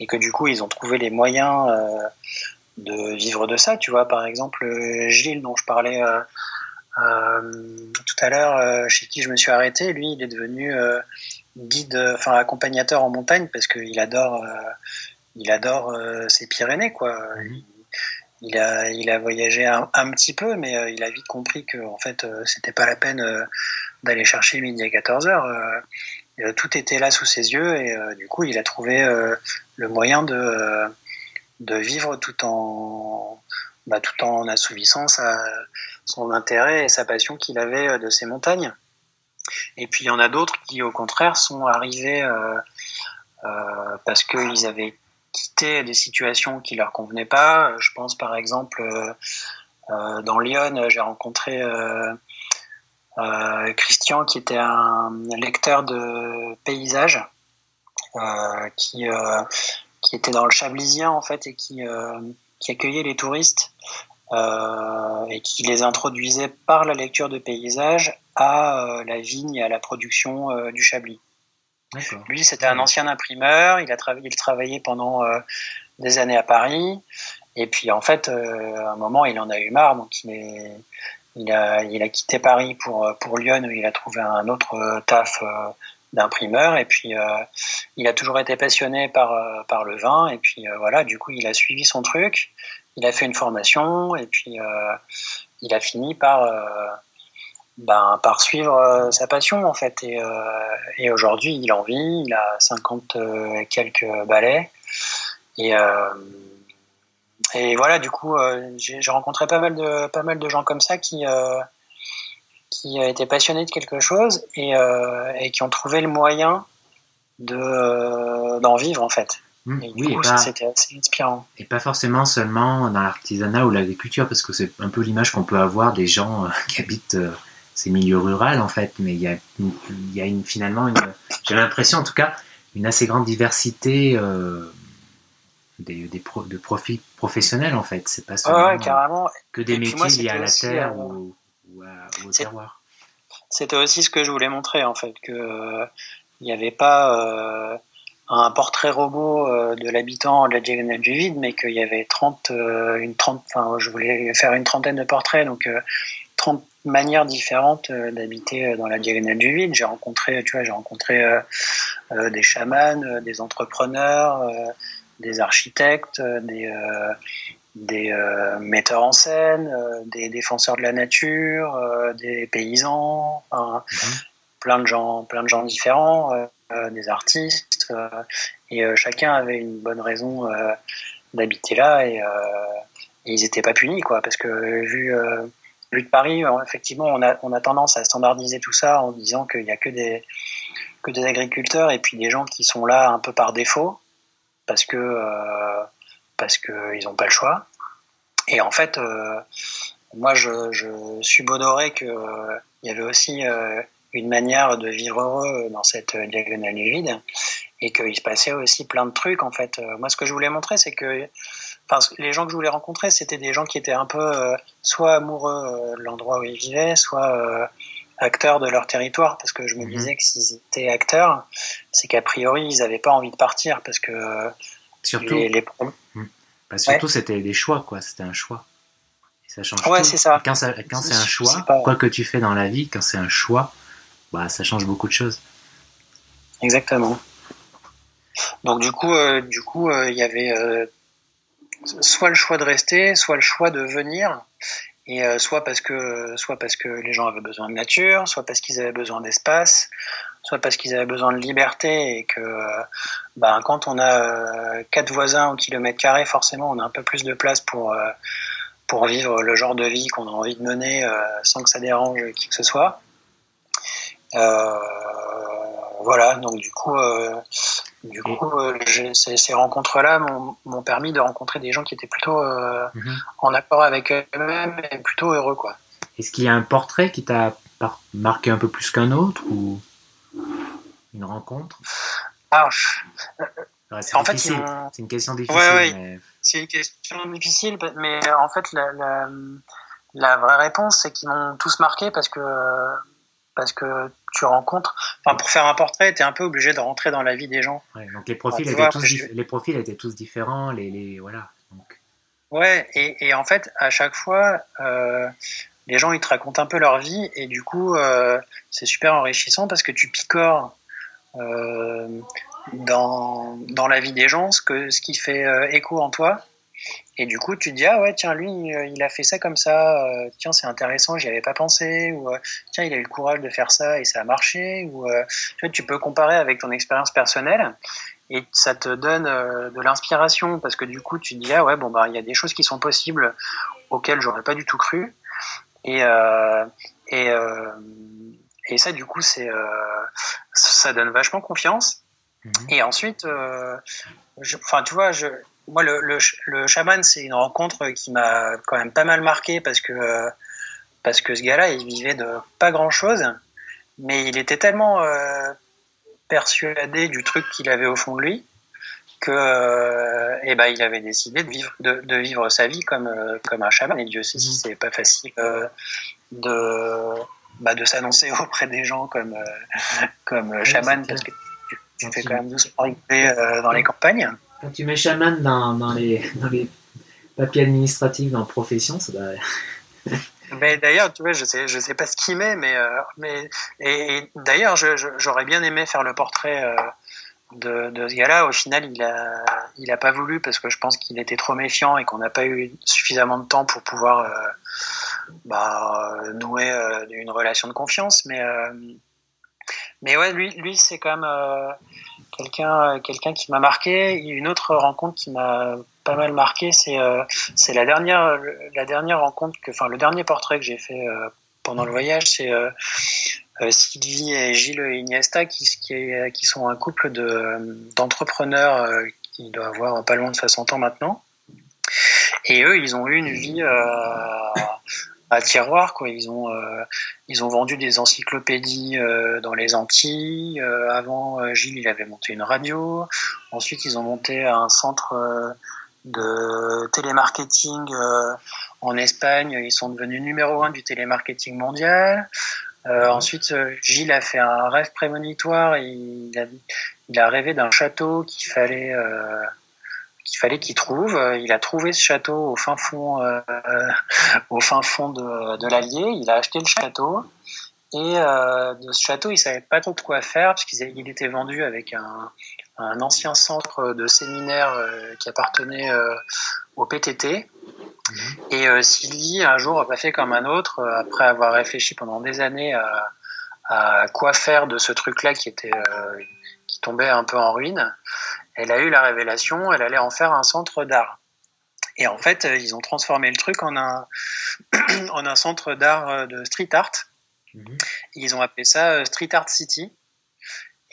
et que du coup ils ont trouvé les moyens euh, de vivre de ça. Tu vois, par exemple Gilles dont je parlais euh, euh tout à l'heure, euh, chez qui je me suis arrêté, lui il est devenu guide, enfin accompagnateur en montagne parce qu'il adore il adore ces Pyrénées quoi. Mhm il a, il a voyagé un, petit peu, mais euh, il a vite compris que en fait, euh, c'était pas la peine euh, d'aller chercher midi à 14 heures. tout était là sous ses yeux et du coup, il a trouvé le moyen de, de vivre tout en, bah, tout en assouvissant sa, son intérêt et sa passion qu'il avait de ces montagnes. Et puis il y en a d'autres qui, au contraire, sont arrivés parce qu'ils avaient quitter des situations qui leur convenaient pas. Je pense par exemple euh, euh, dans Lyon, j'ai rencontré euh, Christian qui était un lecteur de paysages qui était dans le Chablisien en fait et qui qui accueillait les touristes et qui les introduisait par la lecture de paysages à la vigne et à la production du Chablis. Lui, c'était un ancien imprimeur. Il a travaillé, il travaillait pendant euh, des années à Paris. Et puis, en fait, euh, à un moment, il en a eu marre. Donc, il, il, a, il a quitté Paris pour, pour Lyon où il a trouvé un autre taf euh, d'imprimeur. Et puis, il a toujours été passionné par, par le vin. Et puis, voilà, du coup, il a suivi son truc. Il a fait une formation. Et puis, il a fini par ben, par suivre euh, sa passion en fait. Et, euh, et aujourd'hui, il en vit, il a 50 euh, quelques balais. Et, et voilà, du coup, j'ai rencontré pas mal de, pas mal de gens comme ça qui, qui étaient passionnés de quelque chose et, et qui ont trouvé le moyen d'en vivre en fait. Mmh, et oui, c'était assez inspirant. Et pas forcément seulement dans l'artisanat ou l'agriculture, parce que c'est un peu l'image qu'on peut avoir des gens qui habitent c'est milieu rural en fait, mais il y a, il y a une, finalement, j'ai l'impression en tout cas, une assez grande diversité euh, des, des de profils professionnels en fait. C'est pas seulement que des métiers liés à la terre euh, ou, au terroir. C'était aussi ce que je voulais montrer en fait, que euh, n'y avait pas un portrait robot de l'habitant de la diagonale du vide, mais qu'il y avait 30, une 30, enfin, je voulais faire une trentaine de portraits, donc 30 manières différentes euh, d'habiter euh, dans la diagonale du vide. J'ai rencontré, tu vois, j'ai rencontré euh, des chamans, des entrepreneurs, des architectes, des, des metteurs en scène, des défenseurs de la nature, des paysans, mhm. plein de gens, plein de gens différents, des artistes, et chacun avait une bonne raison d'habiter là et, et ils n'étaient pas punis, quoi, parce que vu de Paris, euh, effectivement, on a, on a tendance à standardiser tout ça en disant qu'il n'y a que des, que des agriculteurs et puis des gens qui sont là un peu par défaut parce que euh, parce qu'ils n'ont pas le choix. Et en fait, euh, moi, je, je subodoré qu'il il y avait aussi une manière de vivre heureux dans cette diagonale vide et qu'il se passait aussi plein de trucs. En fait, moi, ce que je voulais montrer, c'est que les gens que je voulais rencontrer, c'était des gens qui étaient un peu euh, soit amoureux euh, de l'endroit où ils vivaient, soit euh, acteurs de leur territoire, parce que je me mhm. disais que s'ils étaient acteurs, c'est qu'a priori, ils n'avaient pas envie de partir, parce que surtout, les, mhm. bah, surtout c'était des choix, quoi. C'était un choix. ça change ouais, c'est ça. Quand, quand c'est un choix, quoi que tu fais dans la vie, quand c'est un choix, bah, ça change beaucoup de choses. Exactement. Donc du coup, du coup, il y avait soit le choix de rester, soit le choix de venir, et euh, soit parce que soit parce que les gens avaient besoin de nature, soit parce qu'ils avaient besoin d'espace, soit parce qu'ils avaient besoin de liberté et que ben, quand on a euh, quatre voisins au kilomètre carré, forcément on a un peu plus de place pour euh, pour vivre le genre de vie qu'on a envie de mener sans que ça dérange qui que ce soit. voilà, donc du coup, du coup, ces, rencontres-là m'ont permis de rencontrer des gens qui étaient plutôt mhm. en accord avec eux-mêmes et plutôt heureux, quoi. Est-ce qu'il y a un portrait qui t'a marqué un peu plus qu'un autre ou une rencontre? Ah, c'est en fait, c'est une question difficile. C'est une question difficile, mais en fait, la, la, vraie réponse, c'est qu'ils m'ont tous marqué parce que parce que tu rencontres. Enfin, pour faire un portrait, tu es un peu obligé de rentrer dans la vie des gens. donc les profils, étaient tous les profils étaient tous différents. Les, les voilà. Donc. Ouais, et, et, en fait, à chaque fois, euh, les gens ils te racontent un peu leur vie et du coup, euh, c'est super enrichissant parce que tu picores euh, dans, dans la vie des gens ce, que, ce qui fait écho en toi. Et du coup, tu te dis, ah ouais, tiens, lui, il a fait ça comme ça, tiens, c'est intéressant, j'y avais pas pensé, ou tiens, il a eu le courage de faire ça et ça a marché, ou tu, vois, tu peux comparer avec ton expérience personnelle et ça te donne de l'inspiration parce que du coup, tu te dis, ah ouais, bon, bah, il y a des choses qui sont possibles auxquelles j'aurais pas du tout cru. Et, et, et ça, du coup, c'est, euh, ça donne vachement confiance. Mhm. Et ensuite, euh, enfin, tu vois, je, moi, le, le, le chaman, c'est une rencontre qui m'a quand même pas mal marqué parce que, parce que ce gars-là, il vivait de pas grand-chose, mais il était tellement euh, persuadé du truc qu'il avait au fond de lui que euh, eh ben, il avait décidé de vivre, de, de vivre sa vie comme, euh, comme un chaman. Et Dieu sait si mhm. c'est pas facile de bah, de s'annoncer auprès des gens comme, comme chaman, parce que tu, fais quand même doucement rigoler dans les campagnes. Tu mets chaman dans, les, papiers administratifs dans profession, ça doit. Mais d'ailleurs, tu vois, je sais, sais pas ce qu'il met, mais, euh, mais et, d'ailleurs, j'aurais bien aimé faire le portrait de, de, ce gars-là. Au final, il a, il a pas voulu parce que je pense qu'il était trop méfiant et qu'on n'a pas eu suffisamment de temps pour pouvoir bah, nouer euh, une relation de confiance. Mais, euh, mais ouais, lui, lui c'est quand même euh, quelqu'un quelqu'un qui m'a marqué. Une autre rencontre qui m'a pas mal marqué, c'est c'est la dernière la dernière rencontre que, enfin le dernier portrait que j'ai fait pendant le voyage, c'est Sylvie et Gilles Iniesta qui qui, qui sont un couple de d'entrepreneurs qui doit avoir pas loin de 60 ans maintenant. Et eux, ils ont eu une vie à tiroir quoi. Ils ont euh, ils ont vendu des encyclopédies euh, dans les Antilles. Euh, avant Gilles il avait monté une radio. Ensuite ils ont monté un centre de télémarketing en Espagne. Ils sont devenus numéro un du télémarketing mondial. Ensuite Gilles a fait un rêve prémonitoire. Il a il a rêvé d'un château qu'il fallait qu'il fallait qu'il trouve. Euh, il a trouvé ce château au fin fond, euh, au fin fond de, de l'Allier. Il a acheté le château. Et euh, de ce château, il savait pas trop de quoi faire parce qu'il était vendu avec un, un, ancien centre de séminaire euh, qui appartenait euh, au PTT. Mhm. Et euh, Sylvie, un jour, a pas fait comme un autre, après avoir réfléchi pendant des années à, à quoi faire de ce truc-là qui était qui tombait un peu en ruine elle a eu la révélation, elle allait en faire un centre d'art. Et en fait, ils ont transformé le truc en un, en un centre d'art euh, de street art. Mhm. Ils ont appelé ça euh, Street Art City.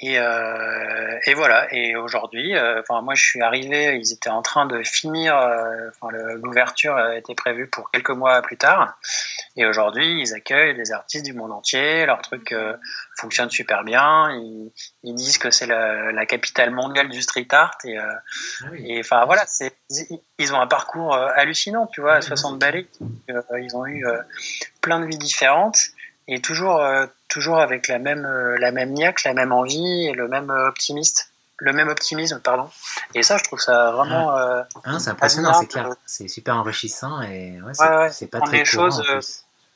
Et, euh, et voilà. Et aujourd'hui, euh, enfin moi je suis arrivé, ils étaient en train de finir. Euh, enfin l'ouverture était prévue pour quelques mois plus tard. Et aujourd'hui, ils accueillent des artistes du monde entier. Leur truc fonctionne super bien. Ils, ils disent que c'est la, la, capitale mondiale du street art. Et, ah et enfin voilà, c'est ils ont un parcours hallucinant. Tu vois, à 60 balais, ils ont eu plein de vies différentes et toujours toujours avec la même, euh, la même niaque, la même envie et le même euh, optimiste. Le même optimisme, pardon. Et ça, je trouve ça vraiment. Ah. Euh, c'est impressionnant, c'est clair. C'est super enrichissant et ouais, c'est pas très les choses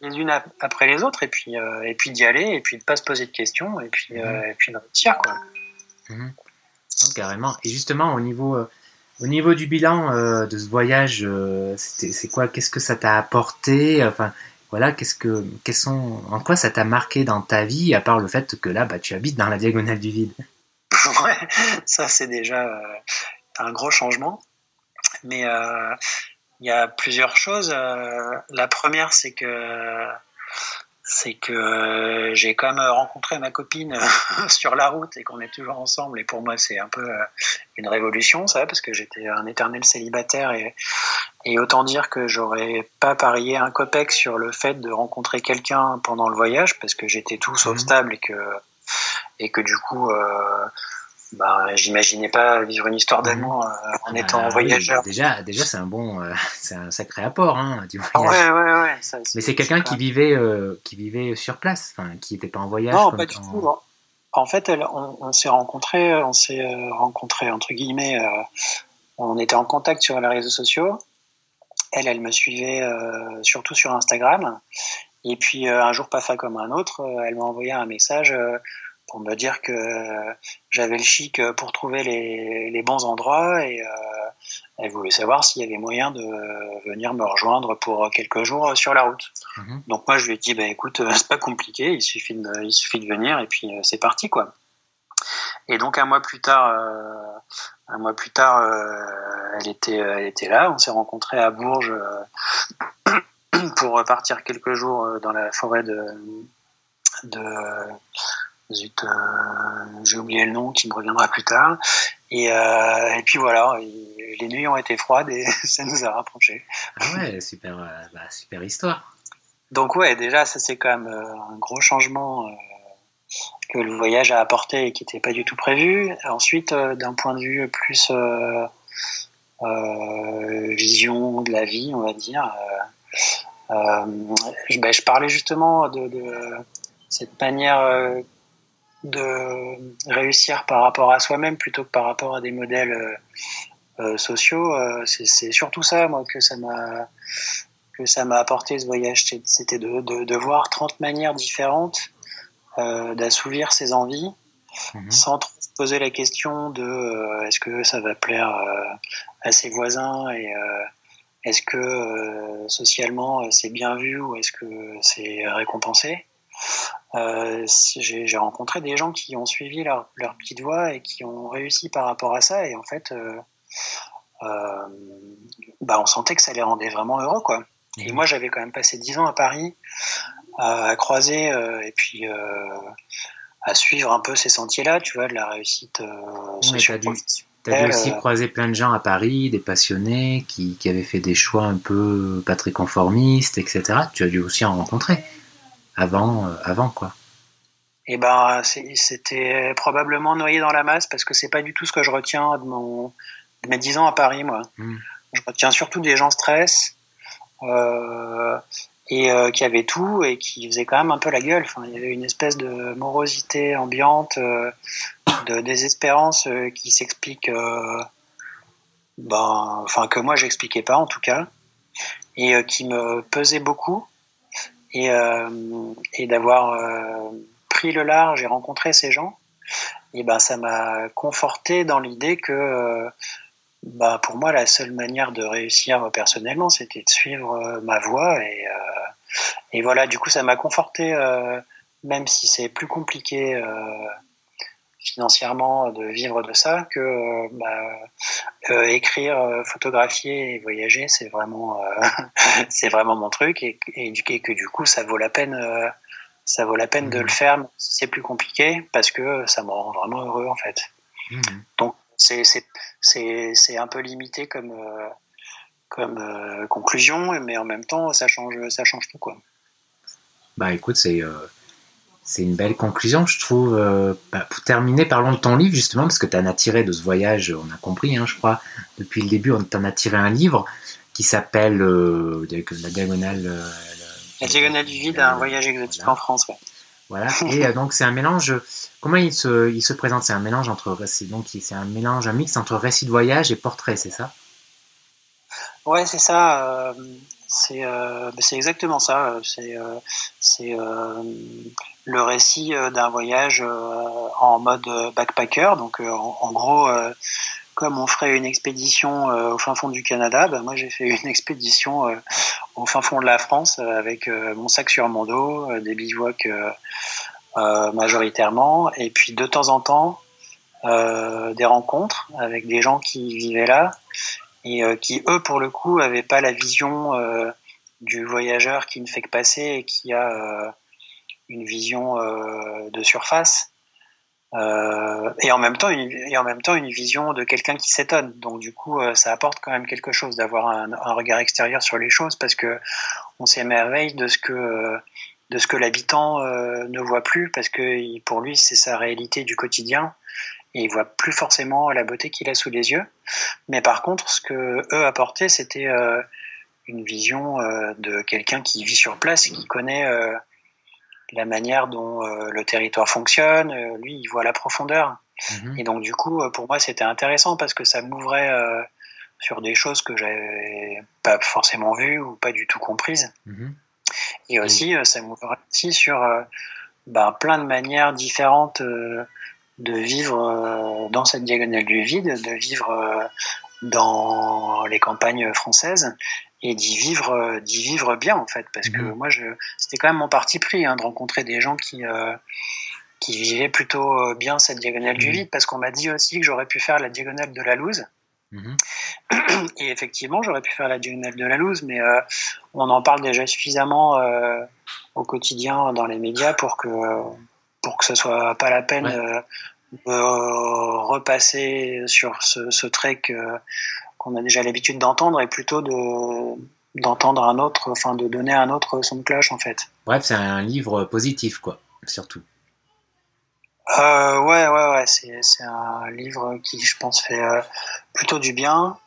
les unes après les autres et puis et puis d'y aller et puis de pas se poser de questions et puis mhm. et puis de réussir quoi. Mhm. carrément. Et justement au niveau au niveau du bilan de ce voyage, c'est quoi Qu'est-ce que ça t'a apporté? Enfin, voilà, qu'est-ce que, quels sont, en quoi ça t'a marqué dans ta vie, à part le fait que là, bah, tu habites dans la diagonale du vide? Ouais, ça c'est déjà euh, un gros changement. Mais euh, il y a plusieurs choses. Euh, la première, c'est que c'est que euh, j'ai quand même rencontré ma copine euh, sur la route et qu'on est toujours ensemble. Et pour moi, c'est un peu euh, une révolution, ça, parce que j'étais un éternel célibataire et, et autant dire que j'aurais pas parié un copec sur le fait de rencontrer quelqu'un pendant le voyage, parce que j'étais tout sauf mmh. stable et que et que du coup, bah, j'imaginais pas vivre une histoire d'amour euh, en étant ah voyageur. déjà, déjà c'est un bon, euh, c'est un sacré apport, hein, du voyage. Ouais, ouais, ouais. Mais c'est quelqu'un qui vivait, euh, qui vivait sur place, qui n'était pas en voyage. Non, pas du tout. En fait, on, s'est rencontrés, on s'est rencontrés entre guillemets. on était en contact sur les réseaux sociaux. Elle, elle me suivait surtout sur Instagram. Et puis un jour, pas fait comme un autre, elle m'a envoyé un message pour me dire que j'avais le chic pour trouver les, les bons endroits et euh, elle voulait savoir s'il y avait moyen de venir me rejoindre pour quelques jours sur la route. Mhm. Donc moi je lui ai dit bah écoute c'est pas compliqué, il suffit de, il suffit de venir et puis euh, c'est parti quoi. Et donc un mois plus tard, euh, un mois plus tard, elle était, elle était là. On s'est rencontrés à Bourges pour partir quelques jours dans la forêt de, de Zut, euh, j'ai oublié le nom qui me reviendra plus tard. Et, euh, et puis voilà, les nuits ont été froides et ça nous a rapprochés. Ah ouais, super, euh, bah, super histoire. Donc ouais, déjà ça c'est quand même un gros changement que le voyage a apporté et qui n'était pas du tout prévu. Ensuite, d'un point de vue plus vision de la vie, on va dire, je, ben, je, parlais justement de, de cette manière de réussir par rapport à soi-même plutôt que par rapport à des modèles euh, euh, sociaux. Euh, c'est surtout ça, moi, que ça m'a que ça m'a apporté ce voyage, c'était de, de, de, voir 30 manières différentes d'assouvir ses envies, mhm. sans trop se poser la question de est-ce que ça va plaire à ses voisins et est-ce que socialement c'est bien vu ou est-ce que c'est récompensé. Euh, j'ai rencontré des gens qui ont suivi leur, leur, petite voie et qui ont réussi par rapport à ça. Et en fait, euh, euh, bah, on sentait que ça les rendait vraiment heureux. Quoi. Et moi, j'avais quand même passé dix ans à Paris, à croiser et puis à suivre un peu ces sentiers-là, tu vois, de la réussite sociale. Tu as dû aussi croiser plein de gens à Paris, des passionnés qui, qui, avaient fait des choix un peu pas très conformistes, etc. Tu as dû aussi en rencontrer avant, euh, avant quoi. Et eh ben, c'était probablement noyé dans la masse parce que c'est pas du tout ce que je retiens de, mon, de mes 10 ans à Paris, moi. Hmm. Je retiens surtout des gens stress euh, et euh, qui avaient tout et qui faisaient quand même un peu la gueule. Enfin, il y avait une espèce de morosité ambiante, de désespérance qui s'explique, ben, enfin que moi j'expliquais pas en tout cas, et qui me pesait beaucoup et, euh, et d'avoir euh, pris le large et rencontré ces gens, et ben ça m'a conforté dans l'idée que bah, pour moi, la seule manière de réussir personnellement, c'était de suivre ma voie. Et, et, voilà, du coup, ça m'a conforté, même si c'est plus compliqué financièrement de vivre de ça que euh, bah, euh, écrire, euh, photographier et voyager, c'est vraiment, c'est vraiment mon truc et, et, que du coup, ça vaut la peine, ça vaut la peine de le mmh. faire. C'est plus compliqué parce que ça me rend vraiment heureux en fait. Mmh. Donc c'est c'est un peu limité comme comme conclusion, mais en même temps, ça change ça change tout quoi. Bah écoute, c'est c'est une belle conclusion, je trouve. Euh, bah, pour terminer, parlons de ton livre, justement, parce que tu en as tiré de ce voyage, on a compris, hein, je crois, depuis le début, on t'en a tiré un livre qui s'appelle euh, La Diagonale. Euh, la Diagonale du vide, un voyage exotique en France, ouais. Voilà, et donc c'est un mélange. Comment il se, il se présente? C'est un mélange entre. Donc c'est un mélange, un mix entre récit de voyage et portrait, c'est ça? Ouais, c'est ça. c'est bah, exactement ça. C'est le récit euh, d'un voyage euh, en mode euh, backpacker. Donc en, gros, comme on ferait une expédition au fin fond du Canada, bah, moi j'ai fait une expédition au fin fond de la France avec mon sac sur mon dos, des bivouacs majoritairement, et puis de temps en temps des rencontres avec des gens qui vivaient là et qui eux pour le coup avaient pas la vision du voyageur qui ne fait que passer et qui a une vision de surface. et en même temps une, et en même temps une vision de quelqu'un qui s'étonne donc du coup ça apporte quand même quelque chose d'avoir un, un, regard extérieur sur les choses parce que on s'émerveille de ce que de ce que l'habitant ne voit plus parce que pour lui c'est sa réalité du quotidien et il voit plus forcément la beauté qu'il a sous les yeux. Mais par contre, ce que eux apportaient, c'était euh, une vision euh, de quelqu'un qui vit sur place et qui connaît euh, la manière dont le territoire fonctionne. lui, il voit la profondeur. Mhm. Et donc, du coup, pour moi, c'était intéressant parce que ça m'ouvrait sur des choses que j'avais pas forcément vues ou pas du tout comprises. Mhm. Et aussi, ça m'ouvrait aussi sur ben, plein de manières différentes de vivre euh, dans cette diagonale du vide, de vivre euh, dans les campagnes françaises et d'y vivre, euh, d'y vivre bien en fait, parce que mhm. moi, je, c'était quand même mon parti pris hein, de rencontrer des gens qui qui vivaient plutôt bien cette diagonale du mhm. vide, parce qu'on m'a dit aussi que j'aurais pu faire la diagonale de la loose. Mhm. Et effectivement, j'aurais pu faire la diagonale de la loose, mais on en parle déjà suffisamment au quotidien dans les médias pour que pour que ce soit pas la peine euh, de repasser sur ce, trek euh, qu'on a déjà l'habitude d'entendre et plutôt de d'entendre un autre, enfin de donner un autre son de cloche en fait. Bref, c'est un livre positif quoi, surtout. Euh, ouais, ouais, ouais, c'est un livre qui, je pense, fait plutôt du bien.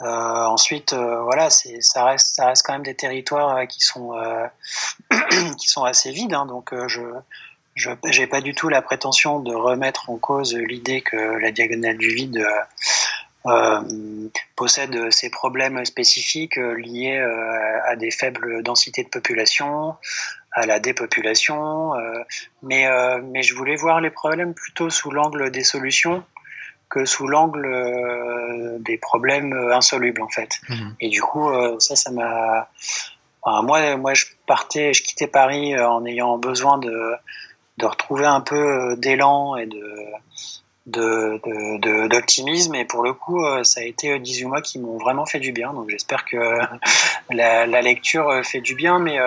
ensuite, voilà, ça reste, ça reste quand même des territoires qui sont qui sont assez vides, hein, donc je je n'ai pas du tout la prétention de remettre en cause l'idée que la diagonale du vide euh, euh possède ces problèmes spécifiques euh, liés euh, à des faibles densités de population, à la dépopulation, mais, mais je voulais voir les problèmes plutôt sous l'angle des solutions que sous l'angle des problèmes insolubles en fait. Mmh. Et du coup, ça, ça m'a... moi, moi, je partais, je quittais Paris en ayant besoin de de retrouver un peu euh, d'élan et de d'optimisme et pour le coup euh, ça a été 18 mois qui m'ont vraiment fait du bien donc j'espère que la, lecture euh, fait du bien mais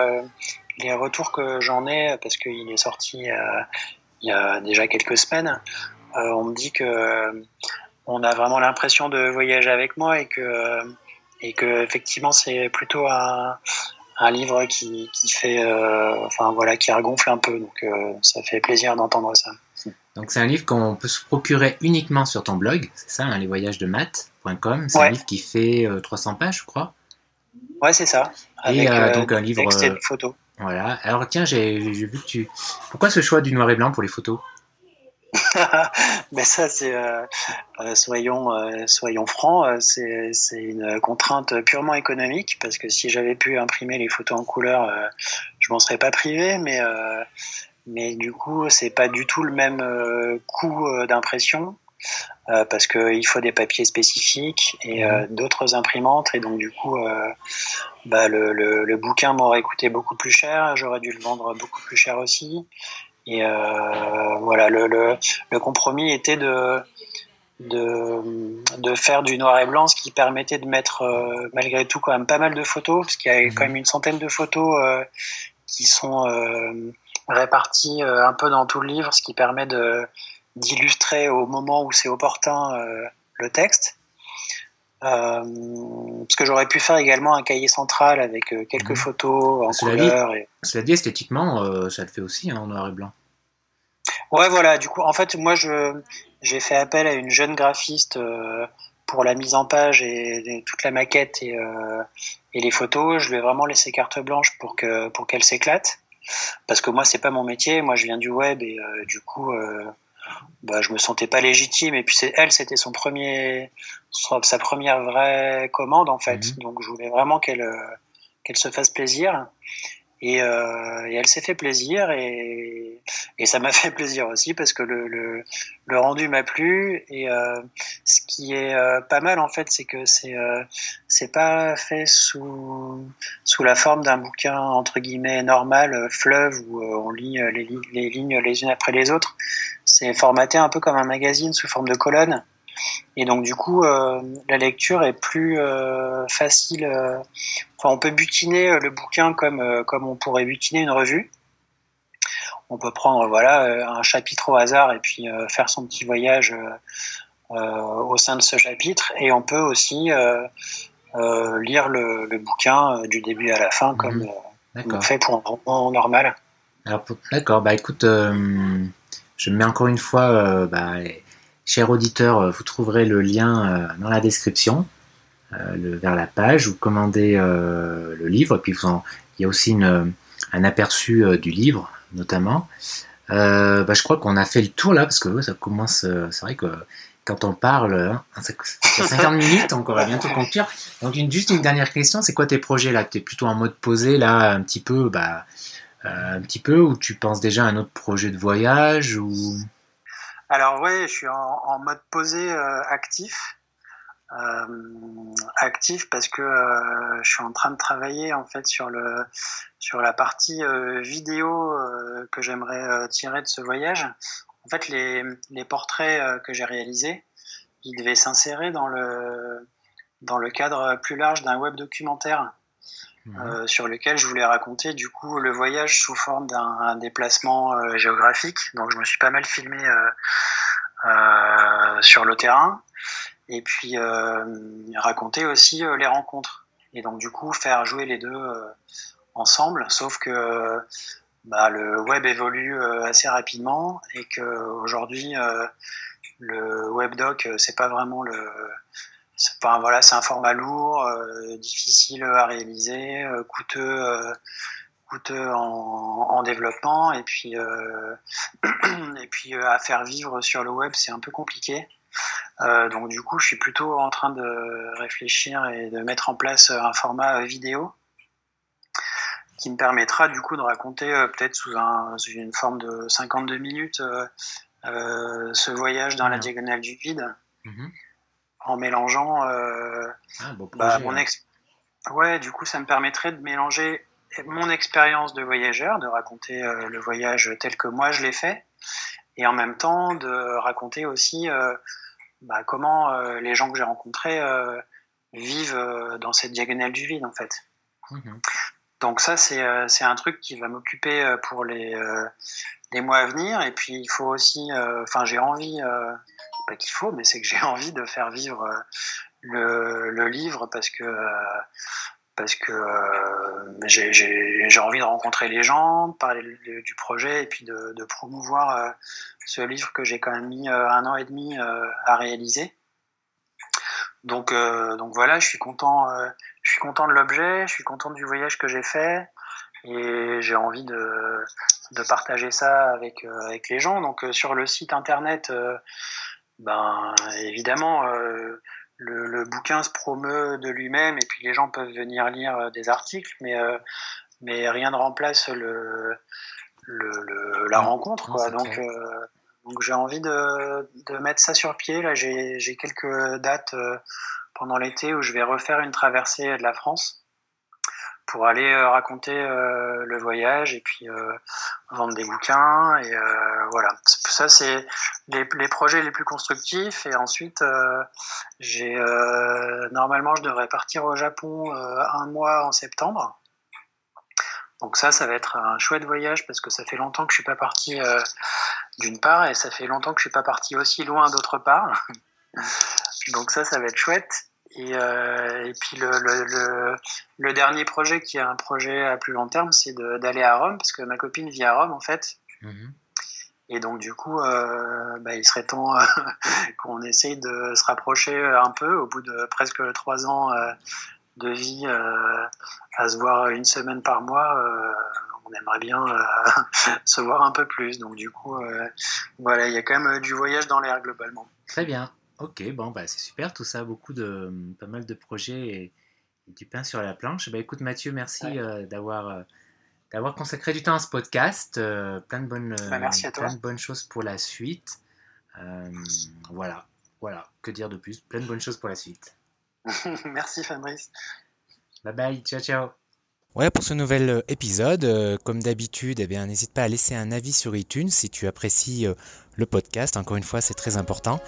les retours que j'en ai parce qu'il est sorti il y a déjà quelques semaines on me dit que on a vraiment l'impression de voyager avec moi et que et que effectivement c'est plutôt un, un livre qui, qui fait, euh, enfin voilà, qui regonfle un peu. Donc euh, ça fait plaisir d'entendre ça. Donc c'est un livre qu'on peut se procurer uniquement sur ton blog, c'est ça, hein, lesvoyagesdemath.com. C'est un livre qui fait 300 euh, pages, je crois. Ouais, c'est ça. Avec, Et donc un livre. Texte et photos. Voilà. Alors tiens, j'ai vu que tu. Pourquoi ce choix du noir et blanc pour les photos? Mais ça, c'est euh, euh, soyons euh, soyons francs, c'est une contrainte purement économique parce que si j'avais pu imprimer les photos en couleur, je m'en serais pas privé, mais mais du coup, c'est pas du tout le même coût d'impression. parce qu'il faut des papiers spécifiques et mhm. d'autres imprimantes et donc du coup bah, le, le, le, bouquin m'aurait coûté beaucoup plus cher j'aurais dû le vendre beaucoup plus cher aussi et euh, voilà, le, le, le, compromis était de, de, de, faire du noir et blanc, ce qui permettait de mettre euh, malgré tout quand même pas mal de photos, parce qu'il y a quand mhm. même une centaine de photos euh, qui sont euh, réparties un peu dans tout le livre, ce qui permet de d'illustrer au moment où c'est opportun le texte. Euh, parce que j'aurais pu faire également un cahier central avec quelques mhm. photos en couleur. et... Cela dit, esthétiquement, ça le fait aussi hein, en noir et blanc. Ouais, voilà. Du coup, en fait, moi, je j'ai fait appel à une jeune graphiste euh, pour la mise en page et, toute la maquette et, euh, et les photos. Je lui ai vraiment laissé carte blanche pour que pour qu'elle s'éclate. Parce que moi, c'est pas mon métier. Moi, je viens du web et euh, du coup, bah, je me sentais pas légitime. Et puis, elle, c'était son premier, sa première vraie commande en fait. Mhm. Donc, je voulais vraiment qu'elle qu'elle se fasse plaisir. Et, euh, elle s'est fait plaisir et, et ça m'a fait plaisir aussi parce que le, le, le rendu m'a plu. Et euh, ce qui est euh, pas mal en fait c'est que c'est euh, c'est pas fait sous sous la forme d'un bouquin entre guillemets normal euh, fleuve où on lit les, les lignes les unes après les autres. C'est formaté un peu comme un magazine sous forme de colonne et donc du coup, euh, la lecture est plus euh, facile. Euh, enfin, on peut butiner le bouquin comme comme on pourrait butiner une revue. on peut prendre voilà un chapitre au hasard et puis faire son petit voyage au sein de ce chapitre. Et on peut aussi lire le, bouquin du début à la fin comme mhm. on fait pour un roman normal. D'accord, bah écoute, je mets encore une fois, bah, chers auditeurs, vous trouverez le lien dans la description. Le, vers la page, vous commandez le livre, puis vous en, il y a aussi un aperçu euh, du livre, notamment. Euh, bah, je crois qu'on a fait le tour là, parce que ça commence. Euh, c'est vrai que quand on parle, hein, ça, fait 50 minutes, on va bientôt conclure. Donc, juste une dernière question c'est quoi tes projets là? Tu es plutôt en mode posé là, un petit peu, bah, un petit peu, ou tu penses déjà à un autre projet de voyage ou... Alors, ouais, je suis en, mode posé actif. Euh, actif parce que euh, je suis en train de travailler en fait sur le sur la partie euh, vidéo que j'aimerais tirer de ce voyage. En fait, les, les portraits que j'ai réalisés, ils devaient s'insérer dans le dans le cadre plus large d'un web documentaire mmh. sur lequel je voulais raconter du coup le voyage sous forme d'un déplacement géographique. Donc je me suis pas mal filmé sur le terrain et puis euh, raconter aussi euh, les rencontres. Et donc du coup faire jouer les deux euh, ensemble, sauf que bah, le web évolue assez rapidement et que aujourd'hui le webdoc c'est pas vraiment le enfin, voilà c'est un format lourd difficile à réaliser coûteux coûteux en, en, développement. Et puis et puis à faire vivre sur le web c'est un peu compliqué. Euh, donc du coup, je suis plutôt en train de réfléchir et de mettre en place un format vidéo qui me permettra du coup de raconter euh, peut-être sous, une forme de 52 minutes euh, ce voyage dans la diagonale du vide. Mhm. En mélangeant ah, bah, mon ex ouais du coup ça me permettrait de mélanger mon expérience de voyageur de raconter le voyage tel que moi je l'ai fait et en même temps de raconter aussi bah, comment euh, les gens que j'ai rencontrés euh, vivent euh, dans cette diagonale du vide en fait. Mhm. Donc ça c'est un truc qui va m'occuper pour les, les mois à venir et puis il faut aussi, enfin j'ai envie, pas qu'il faut, mais c'est que j'ai envie de faire vivre le, le, livre parce que parce que j'ai envie de rencontrer les gens, de parler du projet et puis de, de promouvoir ce livre que j'ai quand même mis euh, un an et demi euh, à réaliser. Donc, euh, donc voilà, je suis content, je suis content de l'objet, je suis content du voyage que j'ai fait et j'ai envie de, de, partager ça avec, avec les gens. Donc sur le site internet, ben évidemment, le, le, bouquin se promeut de lui-même et puis les gens peuvent venir lire des articles, mais, mais rien ne remplace le, le, la rencontre. Quoi. Donc, donc j'ai envie de, de, mettre ça sur pied. Là, j'ai quelques dates euh, pendant l'été où je vais refaire une traversée de la France pour aller euh, raconter euh, le voyage et puis vendre des bouquins. Et voilà, ça c'est les, projets les plus constructifs. Et ensuite, j'ai normalement je devrais partir au Japon un mois en septembre. Donc ça, ça va être un chouette voyage parce que ça fait longtemps que je suis pas parti euh, d'une part et ça fait longtemps que je suis pas parti aussi loin d'autre part. Donc ça, ça va être chouette. Et, euh, puis le, dernier projet qui est un projet à plus long terme, c'est d'aller à Rome parce que ma copine vit à Rome en fait. Mhm. Et donc du coup, euh, bah, il serait temps qu'on essaye de se rapprocher un peu au bout de presque trois ans de vie euh, à se voir une semaine par mois, euh, on aimerait bien euh, se voir un peu plus. Donc du coup, voilà, il y a quand même du voyage dans l'air globalement. Très bien. Ok, bon, bah, c'est super tout ça, beaucoup de, pas mal de projets et, du pain sur la planche. Bah, écoute Mathieu, merci d'avoir d'avoir consacré du temps à ce podcast. plein, de bonnes, bah, plein de bonnes choses pour la suite. voilà, voilà, que dire de plus? Plein de bonnes choses pour la suite. Merci Fabrice. Bye bye, ciao ciao. Ouais, pour ce nouvel euh, épisode, euh, comme d'habitude, eh bien, n'hésite pas à laisser un avis sur iTunes si tu apprécies euh, le podcast. Encore une fois, c'est très important.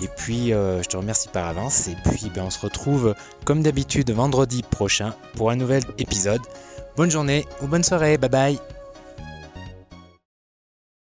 Et puis, je te remercie par avance. Et puis, ben, on se retrouve comme d'habitude vendredi prochain pour un nouvel épisode. Bonne journée ou bonne soirée. Bye bye.